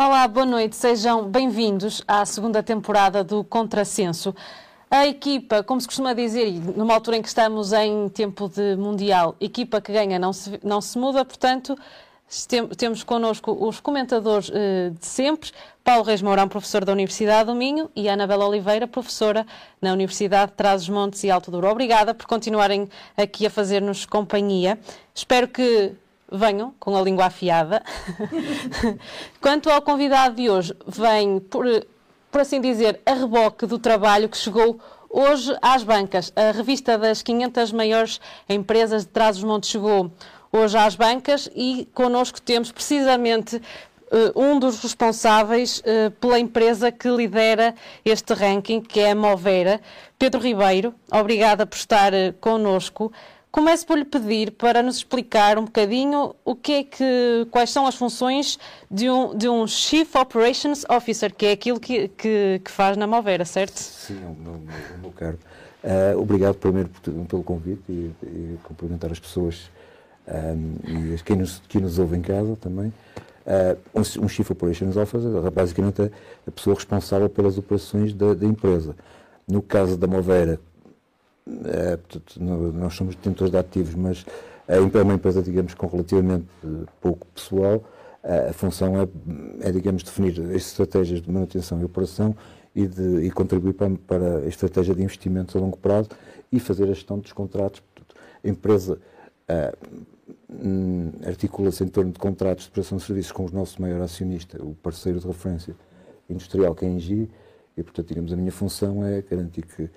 Olá, boa noite, sejam bem-vindos à segunda temporada do Contrassenso. A equipa, como se costuma dizer, numa altura em que estamos em tempo de Mundial, equipa que ganha não se, não se muda, portanto, temos connosco os comentadores eh, de sempre, Paulo Reis Mourão, professor da Universidade do Minho, e Anabela Oliveira, professora na Universidade de Trás-os-Montes e Alto Douro. Obrigada por continuarem aqui a fazer-nos companhia. Espero que venham com a língua afiada. Quanto ao convidado de hoje, vem, por, por assim dizer, a reboque do trabalho que chegou hoje às bancas. A revista das 500 maiores empresas de Trás-os-Montes chegou hoje às bancas e connosco temos precisamente Uh, um dos responsáveis uh, pela empresa que lidera este ranking, que é a Movera, Pedro Ribeiro. Obrigada por estar uh, connosco. Começo por lhe pedir para nos explicar um bocadinho o que é que, quais são as funções de um, de um Chief Operations Officer, que é aquilo que, que, que faz na Movera, certo? Sim, o meu, o meu caro. Uh, obrigado primeiro pelo convite e, e cumprimentar as pessoas um, e quem nos, nos ouve em casa também. Uh, um, Chief Operations Officer, basicamente é a pessoa responsável pelas operações da, da empresa. No caso da Movera, é, portanto, nós somos detentores de ativos, mas é uma empresa, digamos, com relativamente pouco pessoal. A função é, é digamos, definir as estratégias de manutenção e operação e, de, e contribuir para, para, a estratégia de investimentos a longo prazo e fazer a gestão dos contratos. Portanto, a empresa uh, articula-se em torno de contratos de prestação de serviços com o nosso maior acionista, o parceiro de referência industrial, que é a Engie, e, portanto, digamos, a minha função é garantir que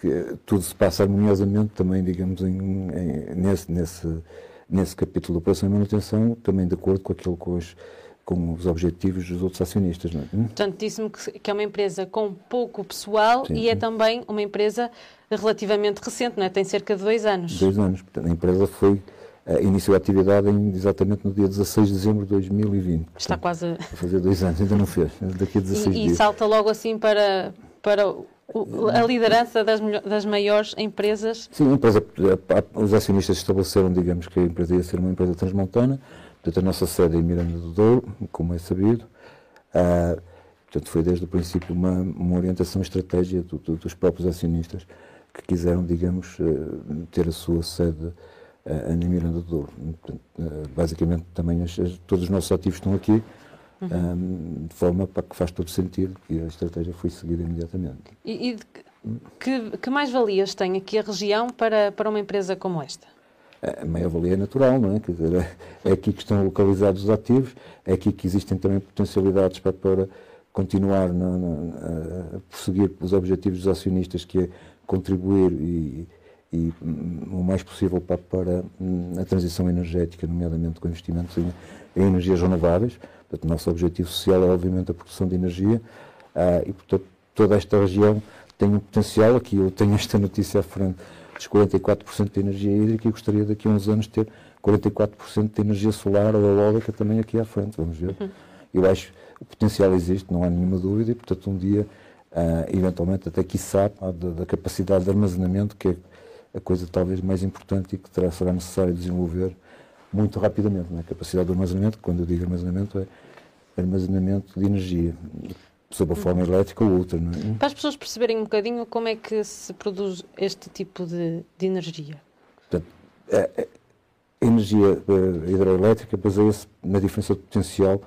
que tudo se passa harmoniosamente também, digamos, em, em, nesse, nesse, nesse capítulo de operação e manutenção, também de acordo com aquilo com os, com os objetivos dos outros acionistas. Não é? Hum? Portanto, disse-me que é uma empresa com pouco pessoal sim, e é também uma empresa relativamente recente, não é? Tem cerca de dois anos. Dois anos. Portanto, a empresa foi uh, iniciou a atividade em, exatamente no dia 16 de dezembro de 2020. Portanto, Está quase a fazer dois anos, ainda não fez, daqui a 16 e, dias. E salta logo assim para, para a liderança das, das maiores empresas? Sim, empresa, os acionistas estabeleceram, digamos, que a empresa ia ser uma empresa transmontana, portanto a nossa sede é em Miranda do Douro, como é sabido. Uh, portanto, foi desde o princípio uma, uma orientação estratégia do, do, dos próprios acionistas que quiseram, digamos, uh, ter a sua sede em Miranda do Douro. Portanto, basicamente, também as, todos os nossos ativos estão aqui, uhum. um, de forma para que faz todo sentido que a estratégia foi seguida imediatamente. E, e que, que mais-valias tem aqui a região para, para uma empresa como esta? A maior-valia é natural, não é? Quer dizer, é, é aqui que estão localizados os ativos, é aqui que existem também potencialidades para, para continuar na, na, a prosseguir os objetivos dos acionistas, que é contribuir e, e o mais possível para, para a transição energética, nomeadamente com investimentos em, em energias renováveis. Portanto, o nosso objetivo social é, obviamente, a produção de energia uh, e, portanto, toda esta região tem um potencial. Aqui eu tenho esta notícia à frente dos 44% de energia hídrica e gostaria daqui a uns anos ter 44% de energia solar ou eólica também aqui à frente. Vamos ver. Uhum. Eu acho que o potencial existe, não há nenhuma dúvida, e, portanto, um dia, uh, eventualmente, até quiçá, da, da capacidade de armazenamento, que é a coisa talvez mais importante e que terá, será necessário desenvolver muito rapidamente. Né? A capacidade de armazenamento, quando eu digo armazenamento, é armazenamento de energia, sob a forma elétrica ou outra. É? Para as pessoas perceberem um bocadinho como é que se produz este tipo de, de energia. Portanto, a, a energia a hidroelétrica baseia-se na diferença de potencial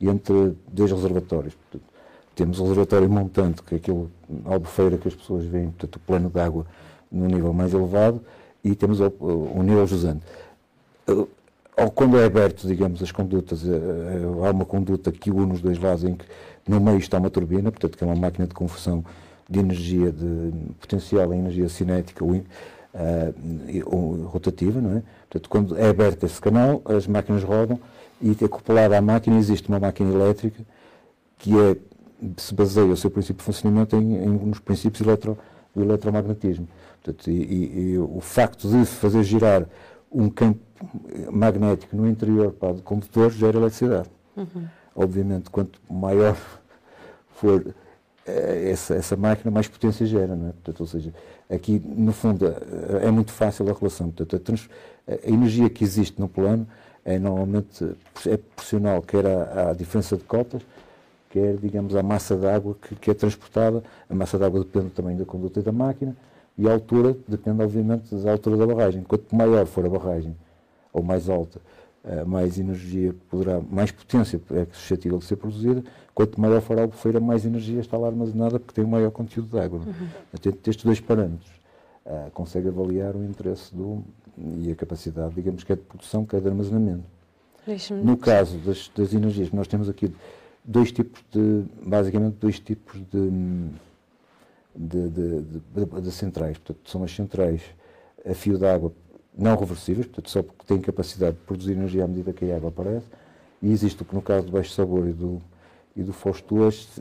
entre dois reservatórios. Portanto, temos o reservatório montante, que é aquele albufeira que as pessoas veem, portanto, o plano de água no nível mais elevado, e temos o, o nível jusante ou quando é aberto, digamos, as condutas, eh, eh, há uma conduta que une os dois lados em que no meio está uma turbina, portanto que é uma máquina de conversão de energia de potencial em energia cinética ou, uh, rotativa, não é? Portanto, quando é aberto esse canal, as máquinas rodam e acoplada à máquina existe uma máquina elétrica que é, se baseia o seu princípio de funcionamento em, em nos princípios eletro, do eletromagnetismo. Portanto, e, e, e o facto de fazer girar um campo magnético no interior para o condutor gera eletricidade. Uhum. Obviamente, quanto maior for eh, essa, essa máquina, mais potência gera. Não é? Portanto, ou seja, aqui, no fundo, é, é muito fácil a relação. Portanto, a, a, energia que existe no plano é normalmente é proporcional quer à, à diferença de cotas, quer, digamos, a massa d'água que, que é transportada. A massa d'água depende também da conduta da máquina e a altura depende, obviamente, da altura da barragem. Quanto maior for a barragem, ou mais alta, eh, mais energia poderá, mais potência é suscetível de ser produzida, quanto maior for a albufeira, mais energia está lá armazenada porque tem um maior conteúdo de água. Uhum. Estes dois parâmetros uh, consegue avaliar o interesse do, e a capacidade, digamos, que é de produção, que é de armazenamento. No caso das, das energias, nós temos aqui dois tipos de, basicamente dois tipos de, de, de, de, de centrais. Portanto, são as centrais a fio d'água não reversíveis, portanto, só porque têm capacidade de produzir energia à medida que a água aparece, e existe, no caso do Baixo Sabor e do, e do 2,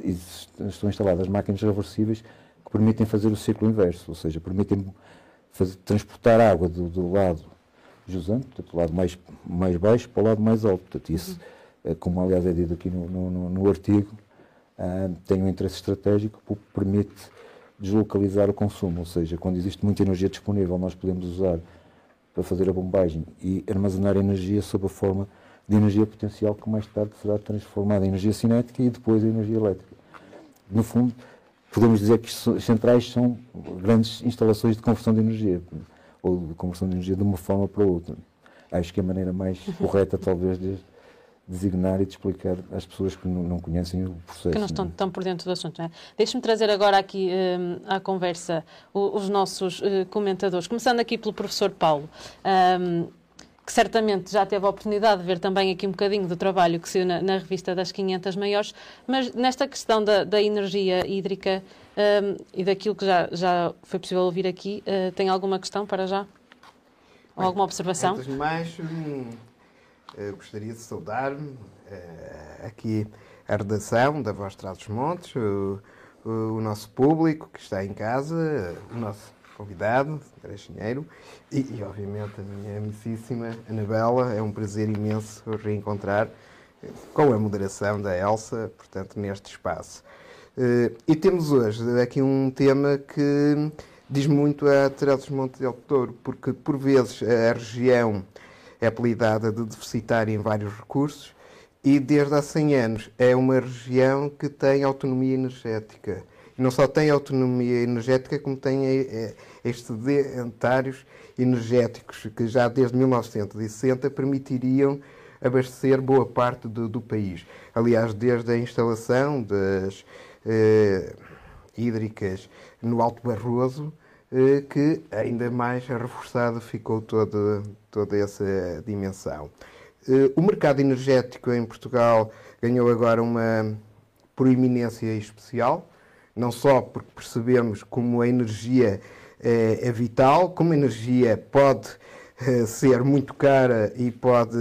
estão instaladas máquinas reversíveis que permitem fazer o ciclo inverso, ou seja, permitem fazer, transportar água do, do lado jusante, portanto, do lado mais, mais baixo para o lado mais alto. Portanto, isso, uhum. como aliás é dito aqui no, no, no artigo, uh, tem um interesse estratégico porque permite deslocalizar o consumo, ou seja, quando existe muita energia disponível, nós podemos usar para fazer a bombagem e armazenar energia sob a forma de energia potencial que mais tarde será transformada em energia cinética e depois em energia elétrica. No fundo, podemos dizer que as centrais são grandes instalações de conversão de energia, ou de conversão de energia de uma forma para outra. Acho que é a maneira mais correta, talvez, de designar e de explicar às pessoas que não, não conhecem o processo. Que não estão tão por dentro do assunto. É? Deixe-me trazer agora aqui um, à conversa os, os nossos uh, comentadores, começando aqui pelo professor Paulo. Um, que certamente já teve a oportunidade de ver também aqui um bocadinho do trabalho que saiu na, na revista das 500 maiores, mas nesta questão da, da energia hídrica um, e daquilo que já, já foi possível ouvir aqui, uh, tem alguma questão para já? Ou alguma observação? Antes de mais, hum, gostaria de saudar uh, aqui a redação da Voz Traz os Montes, o, o, nosso público que está em casa, o nosso convidado, André Chinheiro, e, e, obviamente a minha amicíssima Anabela. É um prazer imenso reencontrar com a moderação da Elsa, portanto, neste espaço. Uh, e temos hoje aqui um tema que diz muito a Teresa Monte del Touro, porque por vezes a região é apelidada de deficitária em vários recursos e desde há 100 anos é uma região que tem autonomia energética. E não só tem autonomia energética, como tem eh, excedentários energéticos que já desde 1960 permitiriam abastecer boa parte do, do país. Aliás, desde a instalação das eh, hídricas no Alto Barroso, eh, que ainda mais reforçado ficou toda, toda essa dimensão. Eh, o mercado energético em Portugal ganhou agora uma proeminência especial, não só porque percebemos como a energia é, é vital, como a energia pode ser muito cara e pode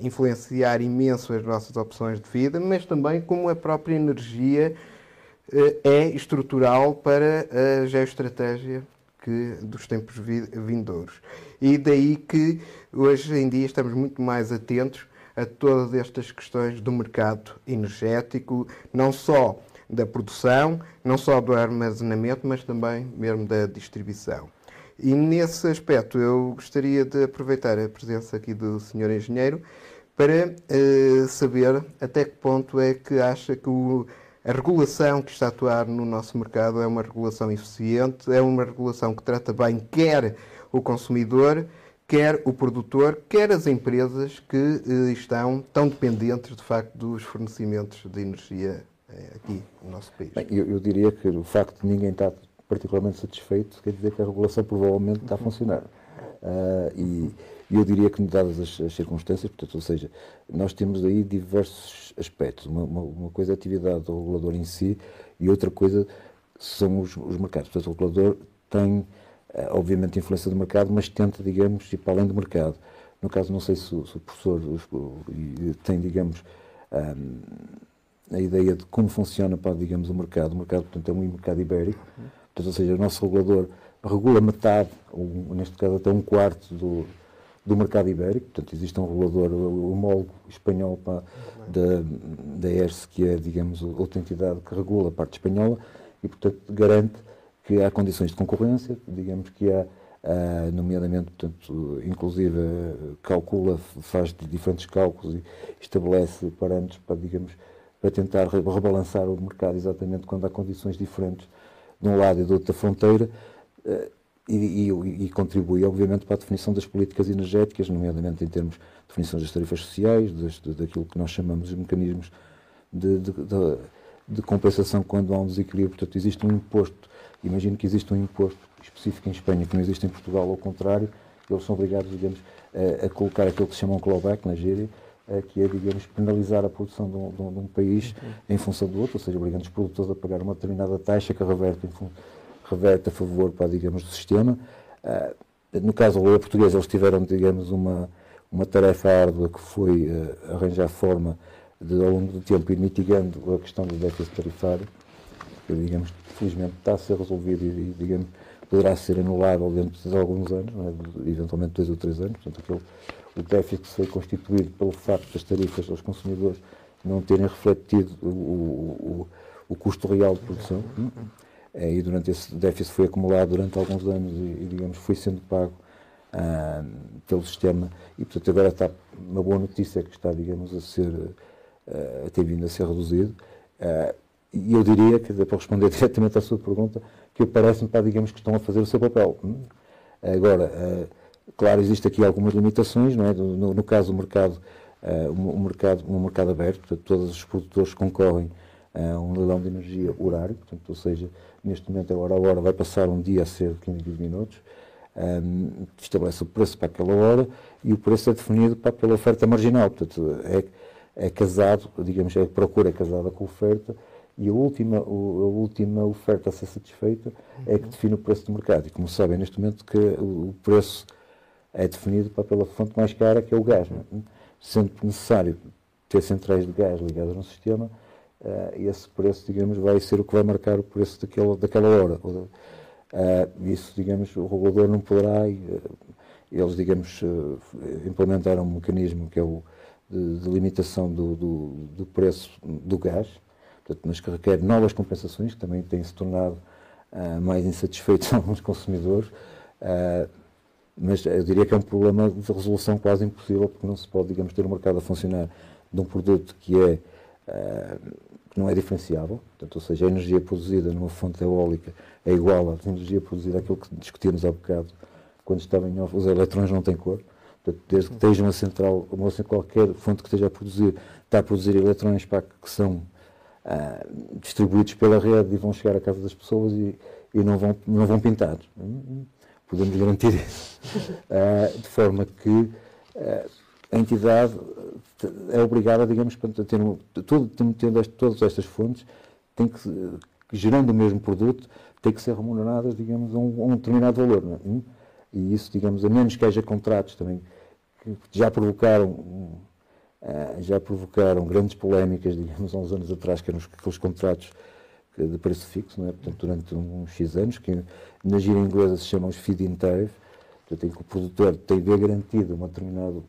influenciar imenso as nossas opções de vida, mas também como a própria energia é estrutural para a geoestratégia que, dos tempos vindouros. E daí que hoje em dia estamos muito mais atentos a todas estas questões do mercado energético, não só da produção, não só do armazenamento, mas também mesmo da distribuição. E nesse aspecto eu gostaria de aproveitar a presença aqui do Sr. Engenheiro para uh, saber até que ponto é que acha que o, a regulação que está a atuar no nosso mercado é uma regulação eficiente, é uma regulação que trata bem quer o consumidor, quer o produtor, quer as empresas que uh, estão tão dependentes de facto dos fornecimentos de energia é, aqui no nosso país? Bem, eu, eu, diria que o facto de ninguém estar particularmente satisfeito quer dizer que a regulação provavelmente está a funcionar. Uh, e eu diria que, dadas as, as, circunstâncias, portanto, ou seja, nós temos aí diversos aspectos. Uma, uma, uma coisa é a atividade do regulador em si e outra coisa são os, os mercados. Portanto, o regulador tem, uh, obviamente, influência do mercado, mas tenta, digamos, ir para além do mercado. No caso, não sei se, se o professor tem, digamos, um, a ideia de como funciona, para, digamos, o mercado. O mercado, portanto, é um mercado ibérico, portanto, ou seja, o nosso regulador regula metade, ou neste caso até um quarto do, do mercado ibérico, portanto, existe um regulador homólogo espanhol para, da, da ERS, que é, digamos, outra entidade que regula a parte espanhola e, portanto, garante que há condições de concorrência, digamos que há, nomeadamente, portanto, inclusive calcula, faz diferentes cálculos e estabelece parâmetros para, digamos, para tentar rebalançar o mercado exatamente quando há condições diferentes de um lado e do outro da fronteira. Eh, e, e, e, contribui, obviamente, para a definição das políticas energéticas, nomeadamente em termos de definição das tarifas sociais, das, de, daquilo que nós chamamos de mecanismos de, de, de, de, compensação quando há um desequilíbrio. Portanto, existe um imposto, imagino que existe um imposto específico em Espanha que não existe em Portugal, ao contrário, eles são obrigados, digamos, a, a colocar aquilo que se chama um clawback na gíria, que é, digamos, penalizar a produção de um, de um, país uhum. em função do outro, ou seja, obrigando os produtores a pagar uma determinada taxa que reverte, reverte a favor, para, digamos, do sistema. Uh, no caso da lei portuguesa, eles tiveram, digamos, uma, uma tarefa árdua que foi uh, arranjar forma de, ao longo do tempo, ir mitigando a questão do déficit tarifário, que, digamos, felizmente está a ser resolvido e, digamos, poderá ser anulável dentro de alguns anos, é? eventualmente dois ou três anos, portanto, aquele o déficit foi constituído pelo facto das tarifas aos consumidores não terem refletido o, o, o custo real de produção. É, e durante esse déficit foi acumulado durante alguns anos e, e digamos, foi sendo pago ah, pelo sistema. E, portanto, agora está uma boa notícia que está, digamos, a ser, ah, a ter vindo a ser reduzido. Ah, e eu diria, quer dizer, para responder diretamente à sua pergunta, que parece-me, digamos, que estão a fazer o seu papel. Agora, Claro, existe aqui algumas limitações, não é? No, no caso do mercado, um, mercado, um mercado aberto, portanto, todos os produtores concorrem a um leilão de energia horário, portanto, ou seja, neste momento, agora a hora vai passar um dia a ser 15 minutos, um, estabelece o preço para aquela hora e o preço é definido para, pela oferta marginal, portanto, é, é casado, digamos, é procura é casada com a oferta e a última, a última oferta a ser satisfeita é que define o preço do mercado. E como sabem, neste momento, que o preço é definido pela fonte mais cara, que é o gás. É? Sendo necessário ter centrais de gás ligadas no sistema, uh, esse preço, digamos, vai ser o que vai marcar o preço daquela, daquela hora. Uh, isso, digamos, o regulador não poderá, uh, eles, digamos, implementaram um mecanismo que é o de, de limitação do, do, do, preço do gás, portanto, mas que requer novas compensações, que também têm se tornado mais insatisfeitos alguns consumidores. Uh, mas eu diria que é um problema de resolução quase impossível, porque não se pode, digamos, ter um mercado a funcionar de um produto que é uh, que não é diferenciável, portanto, ou seja, a energia produzida numa fonte eólica é igual à energia produzida àquilo que discutimos há bocado, quando estava em off, os eletrões não têm cor, portanto, desde que esteja uma central, uma, qualquer fonte que esteja a produzir, está a produzir eletrões para que são uh, distribuídos pela rede e vão chegar à casa das pessoas e, e não, vão, não vão pintar. Podemos garantir isso. Uh, de forma que uh, a entidade é obrigada, digamos, a ter um, todo, todas estas fontes, tem que, gerando o mesmo produto, tem que ser remuneradas, digamos, a um, a um determinado valor. É? Hum? E isso, digamos, a menos que haja contratos também que já provocaram uh, já provocaram grandes polémicas, digamos, há uns anos atrás, que eram aqueles contratos de preço fixo, não é? portanto, durante uns X anos, que na gira inglesa se chamam os feed-in tariff, portanto, em que o produtor tem de ver uma determinada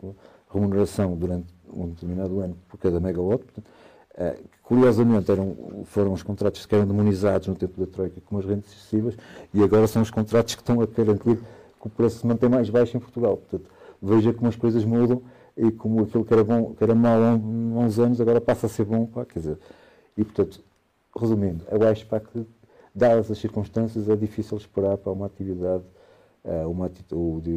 remuneração durante um determinado ano por cada megawatt. Portanto, uh, curiosamente, eram, foram os contratos que eram demonizados no tempo da Troika como as rendas excessivas e agora são os contratos que estão a garantir que o preço se mantém mais baixo em Portugal. Portanto, veja como as coisas mudam e como aquilo que era, bom, que era mau há uns anos agora passa a ser bom. Pá, quer dizer, e, portanto, resumindo, eu acho para que, dadas as circunstâncias, é difícil esperar para uma atividade, uh, uma,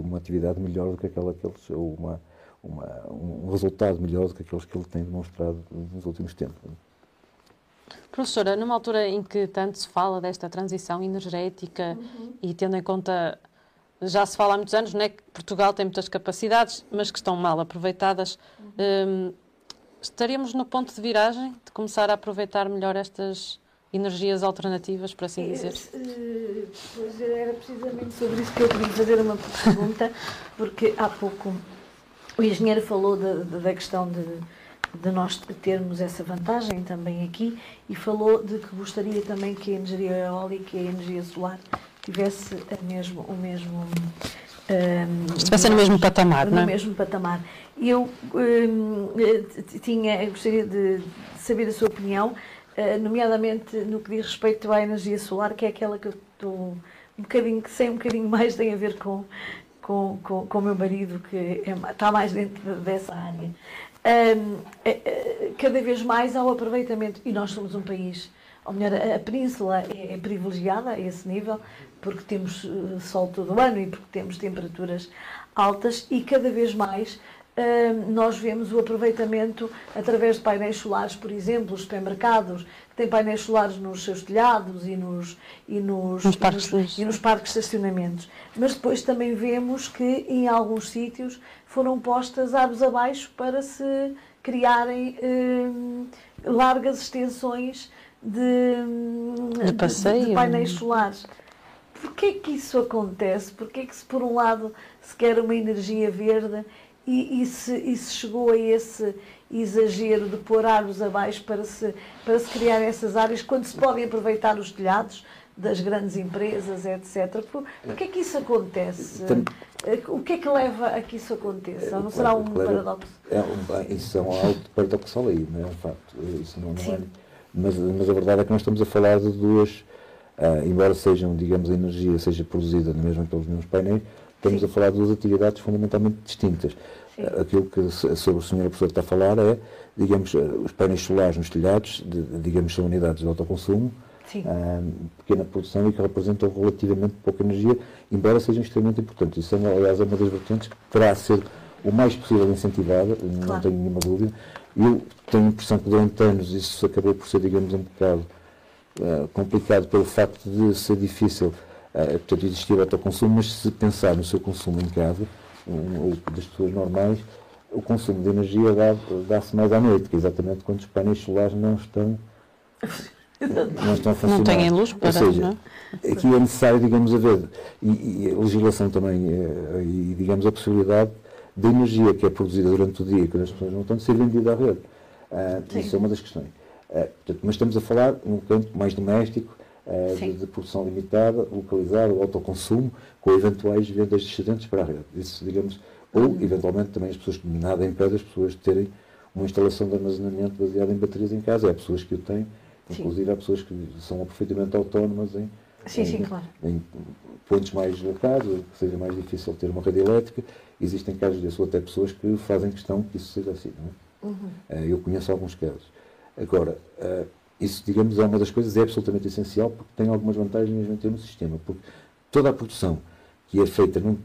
uma atividade melhor do que aquela que eles, ou uma, uma, um resultado melhor do que aqueles que ele tem demonstrado nos últimos tempos. Professora, numa altura em que tanto se fala desta transição energética uhum. e tendo em conta, já se fala há muitos anos, né, que Portugal tem muitas capacidades, mas que estão mal aproveitadas, uhum. um, estaríamos no ponto de viragem de começar a aproveitar melhor estas energias alternativas, por assim dizer? Eh, pois era precisamente sobre isso que eu queria fazer uma pergunta, porque há pouco o engenheiro falou da, da questão de, de nós termos essa vantagem também aqui e falou de que gostaria também que a energia eólica e a energia solar tivesse mesmo, o mesmo um, Estivesse no mesmo patamar, no não é? No mesmo patamar. Eu um, tinha, gostaria de saber a sua opinião, uh, nomeadamente no que diz respeito à energia solar, que é aquela que eu estou um bocadinho, que sei um bocadinho mais, tem a ver com, com, com, com o meu marido, que é, está mais dentro dessa área. um, cada vez mais ao aproveitamento. E nós somos um país, ou melhor, a, Península é, é, privilegiada a esse nível, porque temos uh, sol todo o ano e porque temos temperaturas altas e cada vez mais nós vemos o aproveitamento através de painéis solares, por exemplo, os supermercados têm painéis solares nos seus telhados e nos, e nos, nos parques, nos, e nos parques de estacionamentos. Mas depois também vemos que em alguns sítios foram postas árvores abaixo para se criarem largas extensões de, de, passeio. de, de painéis solares. Porquê que isso acontece? Porquê que se por um lado se quer uma energia verde e, e, se, e se chegou a esse exagero de pôr árvores abaixo para se, para se criar essas áreas, quando se podem aproveitar os telhados das grandes empresas, etc. Por, que é que isso acontece? O que é que leva a que isso aconteça? Não será um paradoxo? É um, isso é um algo paradoxal aí, não é um facto. Isso não, não é, mas, mas a verdade é que nós estamos a falar de duas, uh, embora sejam, digamos, a energia seja produzida mesmo pelos mesmos painéis, estamos Sim. a falar de duas atividades fundamentalmente distintas. Sim. Aquilo que sobre o senhor professor está a falar é, digamos, os painéis solares nos telhados, de, digamos, são unidades de autoconsumo, um, pequena produção e que representam relativamente pouca energia, embora sejam extremamente importantes. Isso, é, aliás, é uma das vertentes que terá a ser o mais possível incentivada, claro. não tenho nenhuma dúvida. Eu tenho a impressão que durante anos isso acabou por ser, digamos, um bocado uh, complicado pelo facto de ser difícil Uh, portanto, existir autoconsumo, mas se pensar no seu consumo em casa, um, das pessoas normais, o consumo de energia dá-se mais à noite, que é exatamente quando os painéis solares não estão, não estão a funcionar. Não têm luz para, Ou seja, não? É? aqui é necessário, digamos, haver, e, e a legislação também, eh, e digamos a possibilidade da energia que é produzida durante o dia, quando as pessoas não estão, de ser vendida à rede. Uh, isso é uma das questões. Uh, portanto, mas estamos a falar num campo mais doméstico, de, de, produção limitada, localizada, autoconsumo, com eventuais vendas de excedentes para a rede. Isso, digamos, ou, uhum. eventualmente, também as pessoas, nada impede as pessoas de terem uma instalação de armazenamento baseada em baterias em casa. Há pessoas que o têm, inclusive sim. há pessoas que são perfeitamente autónomas em, sim, em, sim, claro. em pontos mais locados, que seja mais difícil ter uma rede elétrica. Existem casos desses, ou até pessoas que fazem questão que isso seja assim. É? Uhum. Uh, eu conheço alguns casos. Agora, uh, isso, digamos, é uma das coisas, é absolutamente essencial, porque tem algumas vantagens em ter no sistema. Porque toda a produção que é feita num,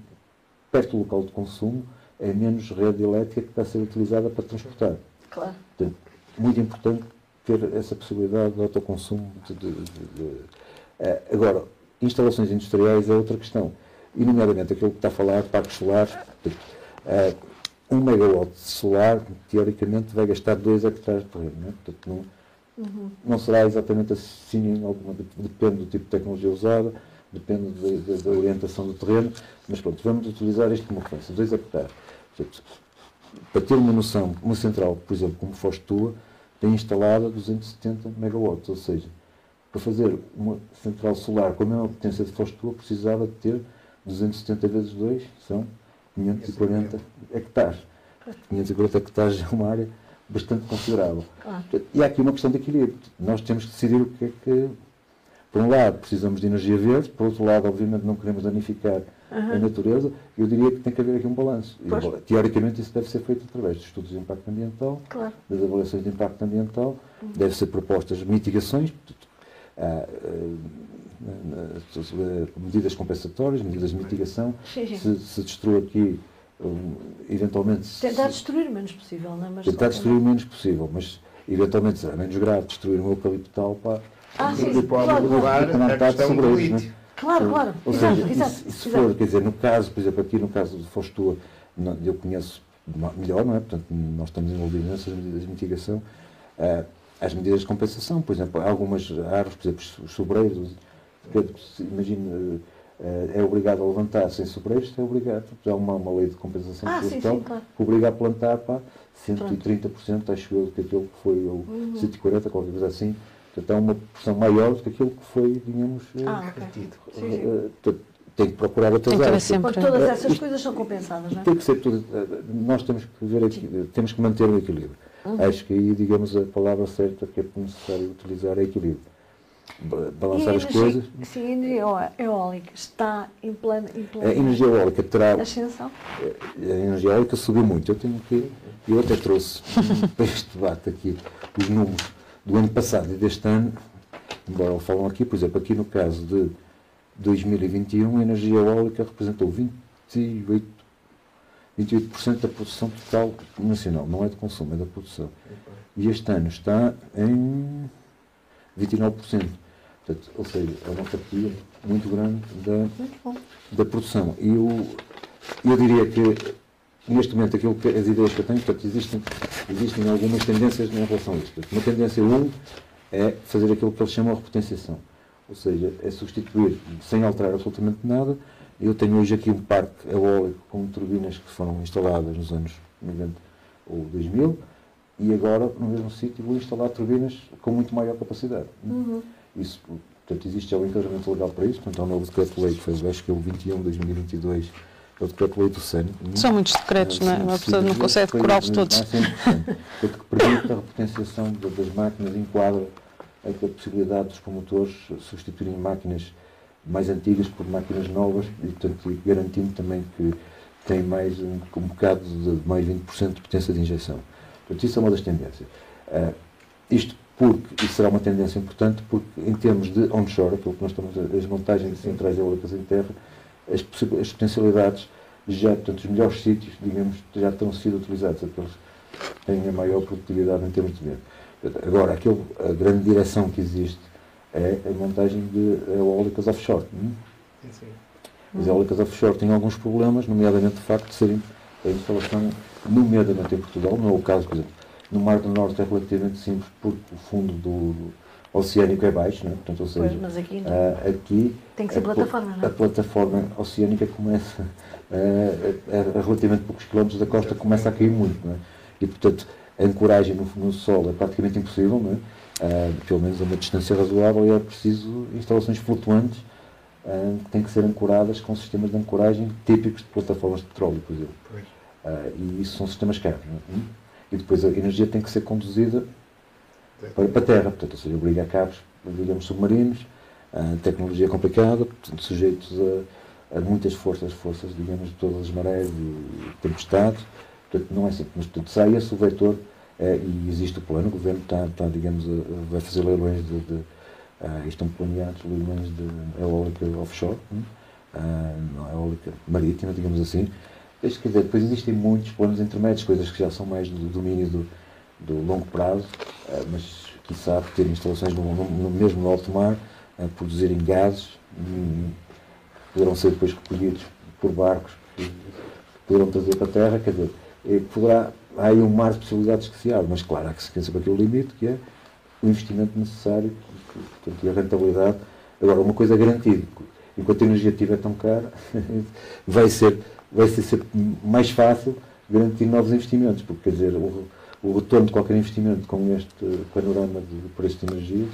perto do local de consumo é menos rede elétrica que está a ser utilizada para transportar. Claro. Portanto, muito importante ter essa possibilidade de autoconsumo. De, de, de, uh, agora, instalações industriais é outra questão. E, nomeadamente, aquilo que está a falar, parques solares. Uh, um megawatt solar, teoricamente, vai gastar 2 hectares de terreno. Não é? Portanto, não, Uhum. Não será exatamente assim, alguma, depende do tipo de tecnologia usada, depende de, de, da orientação do terreno, mas pronto, vamos utilizar isto como referência, 2 hectares. Para ter uma noção, uma central, por exemplo, como foste tua, tem instalada 270 megawatts, ou seja, para fazer uma central solar com a mesma potência de foste tua, precisava de ter 270 vezes 2, são 540 hectares. 540 hectares é uma área bastante considerável. Claro. E há aqui uma questão de equilíbrio. Nós temos que decidir o que é que. Por um lado, precisamos de energia verde, por outro lado, obviamente, não queremos danificar uhum. a natureza. Eu diria que tem que haver aqui um balanço. E, teoricamente, isso deve ser feito através de estudos de impacto ambiental, claro. das avaliações de impacto ambiental, uhum. deve ser propostas mitigações, ah, ah, medidas compensatórias, medidas de mitigação. Sim, sim. Se, se destrua aqui eventualmente. Tentar destruir o menos possível, não é? Mas tentar destruir o menos possível, mas eventualmente será menos grave destruir um eucaliptal para. Ah, sim, pode claro, levar a questão do lítio. Claro, claro. Ou exato, seja, exato, se, se for, quer dizer, no caso, por exemplo, aqui no caso de Fostua, eu conheço melhor, não é? Portanto, nós estamos envolvidos nessas medidas de mitigação. Uh, as medidas de compensação, por exemplo, algumas árvores, por exemplo, os sobreiros, imagine eh, é obrigado a levantar sem sobreiros, é obrigado, já uma, uma lei de compensação ah, florestal claro. que obriga a plantar para 130%, Pronto. acho eu, que aquilo que foi o uhum. 140, qualquer coisa assim. Portanto, é uma porção maior do que aquilo que foi, digamos, eh, ah, okay. uh, tem que procurar outras áreas. Sempre. Todas essas coisas são compensadas, não é? Tem que ser tudo. Nós temos que ver aqui, temos que manter o equilíbrio. Uhum. Acho que aí, digamos, a palavra certa que é necessário utilizar é equilíbrio. Balançar as coisas. Sim, a energia eólica está em plano. Em plano A energia eólica terá. ascensão? A energia eólica subiu muito. Eu tenho que. Eu até trouxe para este debate aqui os números do ano passado e deste ano, embora falam aqui, por exemplo, aqui no caso de 2021, a energia eólica representou 28, 28% da produção total nacional, não é de consumo, é da produção. E este ano está em 29%. Portanto, ou seja, é uma fatia muito grande da, da produção. E eu, eu diria que, neste momento, aquilo que, as ideias que eu tenho, portanto, existem, existem algumas tendências em relação a isto. Portanto, uma tendência 1 é fazer aquilo que eles chamam de repotenciação. Ou seja, é substituir, sem alterar absolutamente nada. Eu tenho hoje aqui um parque eólico com turbinas que foram instaladas nos anos 90 ou 2000 e agora, no mesmo sítio, vou instalar turbinas com muito maior capacidade. Uhum. Isso, portanto, existe já o enquadramento legal para isso, portanto, há um novo decreto-lei que fez, acho que é o 21 de 2022, é o decreto-lei do SEN. São muitos decretos, não é? Uma pessoa não consegue decorá-los todos. Portanto, que permite a repotenciação das máquinas, enquadra a possibilidade dos promotores substituírem máquinas mais antigas por máquinas novas e, portanto, garantindo também que tem mais um, um bocado de mais 20% de potência de injeção. Portanto, isso é uma das tendências. Uh, isto porque, isso será uma tendência importante, porque em termos de onshore, aquilo que nós estamos, as montagens de centrais eólicas em terra, as, as potencialidades já, portanto, os melhores sítios, digamos, já estão sendo utilizados, aqueles que têm a maior produtividade em termos de vento. Agora, aquilo, a grande direção que existe é a montagem de eólicas offshore. Hum? Sim. As eólicas offshore têm alguns problemas, nomeadamente o facto de serem a instalação, nomeadamente em Portugal, não é o caso, por exemplo, no Mar do Norte é relativamente simples porque o fundo do, do oceânico é baixo, não é? Portanto, ou seja, pois, mas aqui, não. Uh, aqui tem que ser a, plataforma, não é? A plataforma oceânica começa, uh, a, a, relativamente poucos quilómetros da costa, começa a cair muito, não é? E, portanto, a ancoragem no, no solo é praticamente impossível, não é? Uh, pelo menos a uma distância razoável, e é preciso instalações flutuantes uh, que têm que ser ancoradas com sistemas de ancoragem típicos de plataformas de petróleo, por exemplo. Uh, e isso são sistemas caros. É? E depois a energia tem que ser conduzida para, para a terra, portanto, ou seja, obriga a cabos, digamos, submarinos, tecnologia complicada, portanto, sujeitos a, a, muitas forças, forças, digamos, de todas as marés e tempestades. Portanto, não é simples, mas portanto, sai esse o vetor é, e existe o plano, o governo está, está digamos, a, vai fazer leilões de, de uh, estão planeados leilões de eólica offshore, uh, não, eólica marítima, digamos assim. Quer dizer, depois existem muitos planos intermédios, coisas que já são mais do domínio do, do longo prazo, uh, mas quiçá ter instalações no, no, mesmo no alto mar, a produzirem gases, que poderão ser depois recolhidos por barcos que, poderão trazer para a terra, quer dizer, poderá há aí um mar de possibilidades que se abre, mas claro, há que se sempre aquele limite que é o investimento necessário e a rentabilidade. Agora, uma coisa garantida, enquanto a energia estiver tão cara, vai ser, vai ser sempre mais fácil garantir novos investimentos, porque quer dizer, o, o retorno de qualquer investimento com este panorama de preço de energia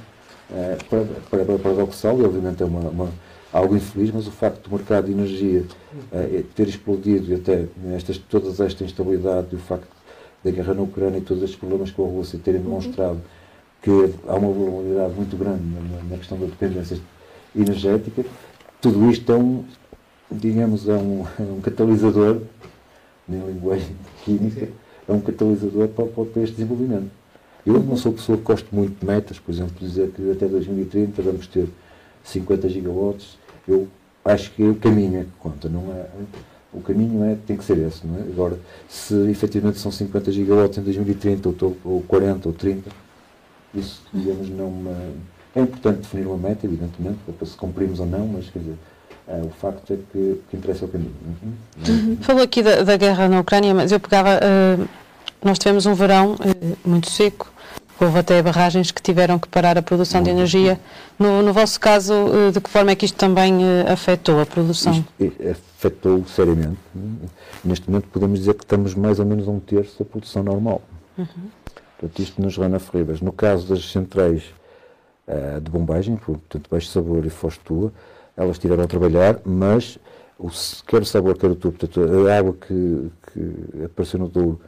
é, para, para, para paradoxal, e obviamente é uma, uma, algo infeliz, mas o facto do mercado de energia é, ter explodido e até estas, toda esta instabilidade e o facto da guerra na Ucrânia e todos estes problemas com a Rússia terem demonstrado que há uma vulnerabilidade muito grande na, na questão da dependência energética, tudo isto é um, digamos, é um, é um catalisador, em linguagem química, é um catalisador para, para este desenvolvimento. Eu não sou pessoa que gosto muito de metas, por exemplo, dizer que até 2030 vamos ter 50 gigawatts, eu acho que é o caminho é que conta, não é o caminho é, tem que ser esse, não é? Agora, se efetivamente são 50 gigawatts em 2030, ou, ou 40 ou 30, isso, digamos, não me... É importante definir uma meta, evidentemente, para se cumprirmos ou não, mas, quer dizer, é, o facto é que, o que interessa é o caminho. Uhum. Uhum. Falou aqui da, da, guerra na Ucrânia, mas eu pegava... Uh, nós tivemos um verão uh, muito seco, Houve até barragens que tiveram que parar a produção de energia. No, no vosso caso, de que forma é que isto também afetou a produção? Isto afetou seriamente. Neste momento podemos dizer que estamos mais ou menos a um terço da produção normal. Uhum. Portanto, isto nos Rana Ferreibas. No caso das centrais uh, de bombagem, portanto, Baixo Sabor e Tua, elas estiveram a trabalhar, mas o, quer o sabor, quer o tubo, portanto, a água que, que apareceu no Douro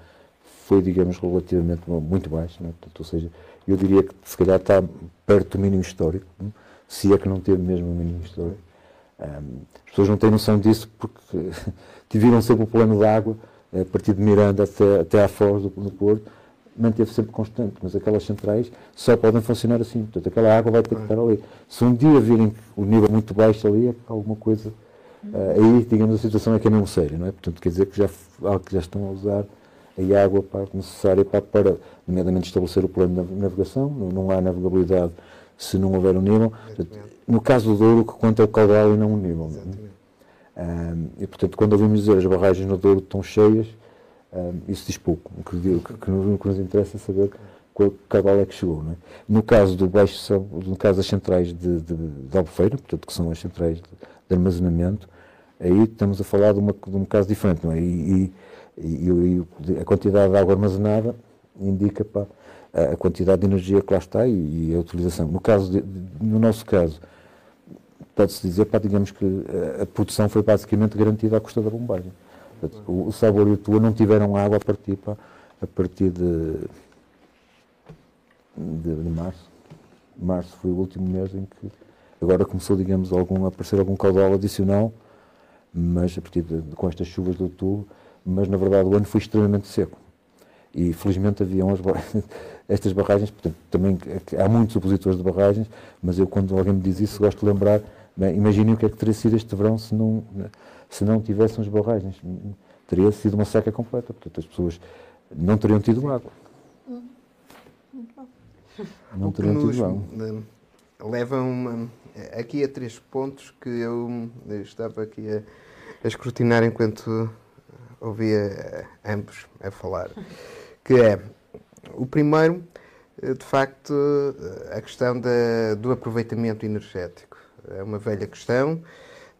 foi, digamos, relativamente muito baixo, é? Portanto, ou seja, eu diria que se calhar está perto do mínimo histórico, se é que não teve mesmo o mínimo histórico. as pessoas não têm noção disso porque tiveram sempre o plano de água, a partir de Miranda até, até à Foz do, do Porto, manteve sempre constante, mas aquelas centrais só podem funcionar assim. Portanto, aquela água vai ter que estar ali. Se um dia virem o nível muito baixo ali, é alguma coisa. Uh, aí, digamos, a situação é que é mesmo séria, não é? Portanto, quer dizer que já, que já estão a usar a água para, necessária para, para, nomeadamente, estabelecer o plano de navegação. Não, não há navegabilidade se não houver um nível. Portanto, no caso do Douro, o que conta é o caudal e não o nível. Um, e, portanto, quando ouvimos dizer as barragens no Douro estão cheias, isso diz pouco. O que, que, que, nos, que nos interessa é saber qual caudal é que chegou. É? No caso do baixo, no caso das centrais de, de, de Albufeira, portanto, que são as centrais de, de, armazenamento, aí estamos a falar de, uma, de um caso diferente, não é? E, e, e, a quantidade de água armazenada indica a quantidade de energia que lá está e, a utilização. No, caso de, no nosso caso, pode-se dizer, pá, digamos que a produção foi basicamente garantida à custa da bombagem. O, Sabor e o Tua não tiveram água a partir, pá, a partir de, de, de, março. Março foi o último mês em que agora começou, digamos, algum, a aparecer algum caudal adicional, mas a partir de, com estas chuvas de outubro, mas na verdade o ano foi extremamente seco. E felizmente haviam as, estas barragens, portanto, também há muitos opositores de barragens, mas eu quando alguém me diz isso gosto de lembrar imaginem o que é que teria sido este verão se não, se não tivessem as barragens. Teria sido uma seca completa. Portanto, as pessoas não teriam tido água. Não teriam tido água. Levam aqui a três pontos que eu estava aqui a, a escrutinar enquanto ouvia ambos a falar. Que é, o primeiro, de facto, a questão da, do aproveitamento energético é uma velha questão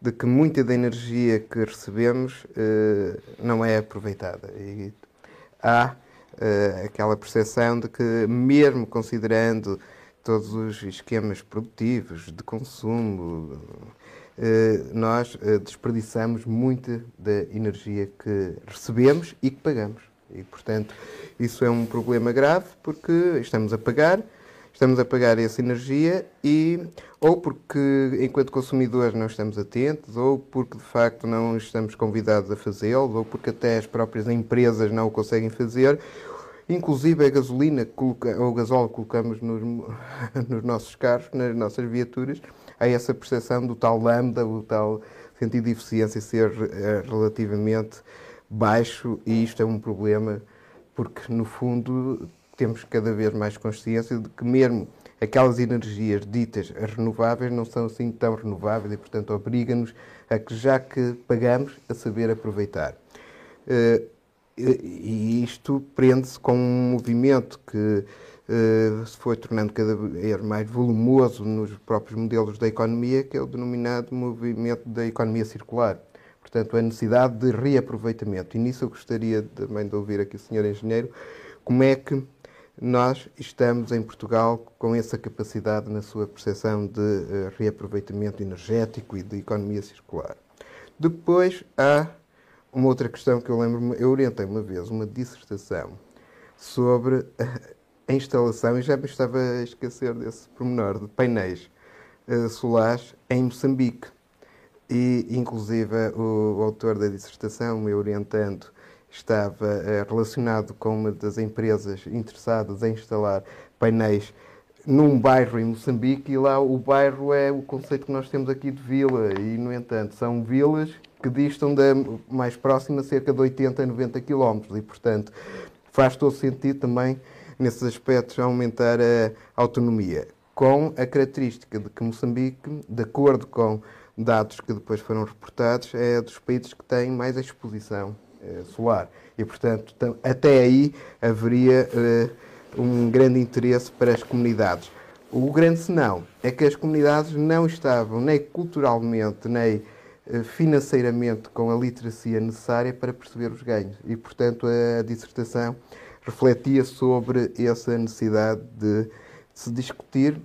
de que muita da energia que recebemos uh, não é aproveitada. E há uh, aquela percepção de que, mesmo considerando todos os esquemas produtivos de consumo, uh, nós desperdiçamos muita da energia que recebemos e que pagamos. E, portanto, isso é um problema grave porque estamos a pagar estamos a pagar essa energia e ou porque enquanto consumidores não estamos atentos, ou porque de facto não estamos convidados a fazê-lo, ou porque até as próprias empresas não o conseguem fazer. Inclusive a gasolina ou o gasóleo que colocamos nos, nos nossos carros, nas nossas viaturas, há essa percepção do tal lambda, o tal sentido de eficiência ser eh, relativamente baixo e isto é um problema porque no fundo temos cada vez mais consciência de que mesmo aquelas energias ditas renováveis não são assim tão renováveis e, portanto, obriga-nos a que, já que pagamos, a saber aproveitar. Eh, e isto prende-se com um movimento que eh, se foi tornando cada vez mais volumoso nos próprios modelos da economia, que é o denominado movimento da economia circular. Portanto, a necessidade de reaproveitamento. E nisso eu gostaria também de ouvir aqui o Sr. Engenheiro como é que nós estamos em Portugal com essa capacidade na sua percepção de uh, reaproveitamento energético e de economia circular. Depois há uma outra questão que eu lembro-me, eu orientei uma vez uma dissertação sobre a instalação, e já me estava a esquecer desse pormenor, de painéis uh, solares em Moçambique. E, inclusive, o autor da dissertação, me orientando, estava eh, relacionado com uma das empresas interessadas em instalar painéis num bairro em Moçambique e lá o bairro é o conceito que nós temos aqui de vila. E, no entanto, são vilas que distam da mais próxima cerca de 80 a 90 quilómetros. E, portanto, faz todo sentido também, nesses aspectos, aumentar a autonomia. Com a característica de que Moçambique, de acordo com dados que depois foram reportados, é dos países que têm mais exposição solar. E, portanto, até aí haveria uh, um grande interesse para as comunidades. O grande senão é que as comunidades não estavam nem culturalmente, nem uh, financeiramente com a literacia necessária para perceber os ganhos. E, portanto, a, dissertação refletia sobre essa necessidade de, de se discutir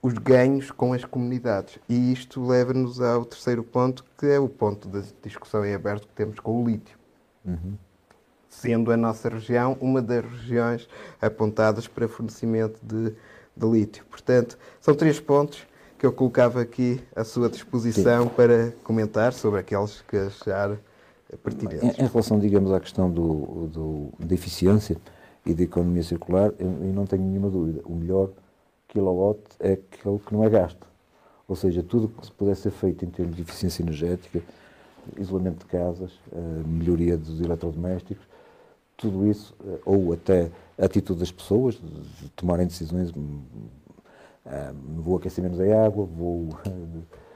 os ganhos com as comunidades. E isto leva-nos ao terceiro ponto, que é o ponto da discussão em aberto que temos com o lítio. Uhum. sendo a nossa região uma das regiões apontadas para fornecimento de, de lítio. Portanto, são três pontos que eu colocava aqui à sua disposição Sim. para comentar sobre aqueles que achar pertinentes. Em, em relação, digamos, à questão do, do, da eficiência e da economia circular, eu, eu não tenho nenhuma dúvida. O melhor kilowatt é aquele que não é gasto. Ou seja, tudo que se pudesse ser feito em termos de eficiência energética, isolamento de casas, eh, melhoria dos eletrodomésticos, tudo isso, eh, ou até a atitude das pessoas de tomarem decisões, hum, hum, vou aquecer menos a água, vou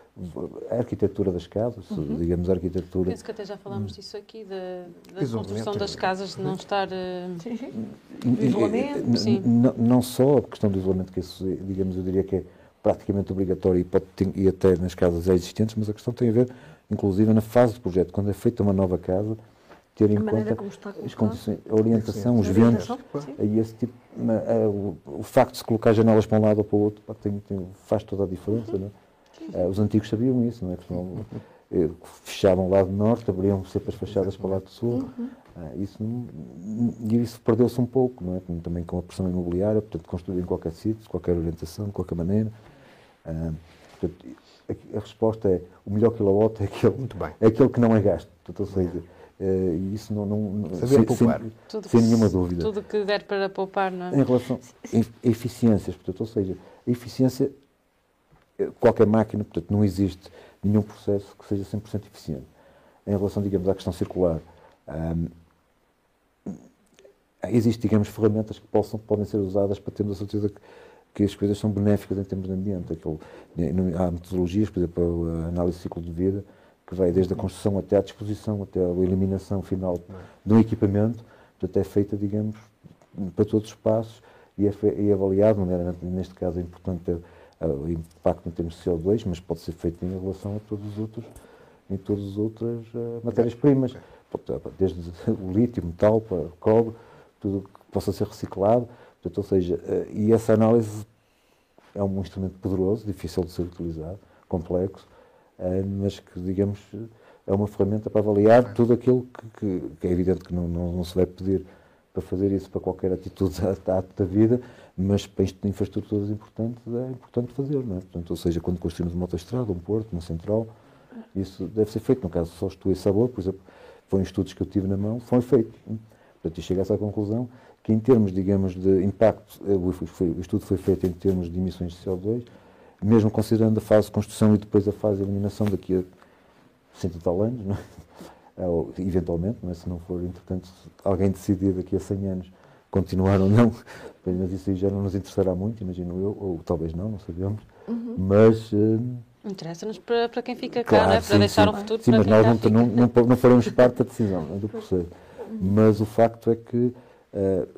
a arquitetura das casas, uhum. digamos a arquitetura. Penso que até já falámos disso aqui, da, da construção das casas, de não estar. Uh... Isolamento. Sim. Não, não só a questão do isolamento, que isso, digamos, eu diria que é praticamente obrigatório e, pode e até nas casas já existentes, mas a questão tem a ver, inclusive, na fase do projeto, quando é feita uma nova casa, ter em conta as condições, a orientação, os ventos, e esse tipo, o, o, facto de se colocar janelas para um lado ou para o outro tem, tem, faz toda a diferença, não é? Uh, os antigos sabiam isso, não é? Porque eh, fechavam o lado norte, abriam sempre as fachadas para o lado sul. Uh, isso, e isso perdeu-se um pouco, não é? Também com a pressão imobiliária, portanto, construir em qualquer sítio, qualquer orientação, de qualquer maneira. Uh, portanto, a, a, resposta é o melhor kilowatt é aquele, Muito bem. É aquele que não é gasto. Portanto, ou seja, Uh, e isso não, não, sem, poupar. Sem, sem nenhuma dúvida. Tudo que der para poupar, não é? Em relação a eficiências, portanto, ou seja, a eficiência qualquer máquina, portanto, não existe nenhum processo que seja 100% eficiente. Em relação, digamos, à questão circular, hum, existem, digamos, ferramentas que possam, podem ser usadas para termos a certeza que, que as coisas são benéficas em termos de ambiente. Aquilo, há metodologias, por exemplo, a análise de ciclo de vida, que vai desde a construção até à disposição, até a eliminação final de um equipamento, portanto, é feita, digamos, para todos os passos e é, e é avaliado, neste caso é importante ter o impacto em termos de CO2, mas pode ser feito em relação a todos os outros, em todas as outras uh, matérias-primas, desde o lítio, metal, para cobre, tudo que possa ser reciclado. Portanto, ou seja, uh, e essa análise é um instrumento poderoso, difícil de ser utilizado, complexo, uh, mas que, digamos, é uma ferramenta para avaliar tudo aquilo que, que, que é evidente que não, não, não se deve pedir para fazer isso para qualquer atitude da, da vida, mas para infraestruturas importantes é importante fazer, não é? Portanto, ou seja, quando construímos uma autoestrada, um porto, uma central, isso deve ser feito. No caso só estou e sabor, por exemplo, foram estudos que eu tive na mão, foi feito. Portanto, e chega a essa conclusão que em termos, digamos, de impacto, eh, o estudo foi feito em termos de emissões de CO2, mesmo considerando a fase de construção e depois a fase de eliminação daqui a cento e tal anos, não é? Ou, eventualmente, não é? se não for, entretanto, alguém decidir daqui a 100 anos continuar ou não, mas isso aí já não nos interessará muito, imagino eu, ou talvez não, não sabemos, uhum. mas... Uh, Interessa-nos para, para quem fica cá, claro, é? para sim, deixar sim. um futuro sim, para mas nós não, não, não, não, faremos parte da decisão, é do processo. Mas o facto é que uh,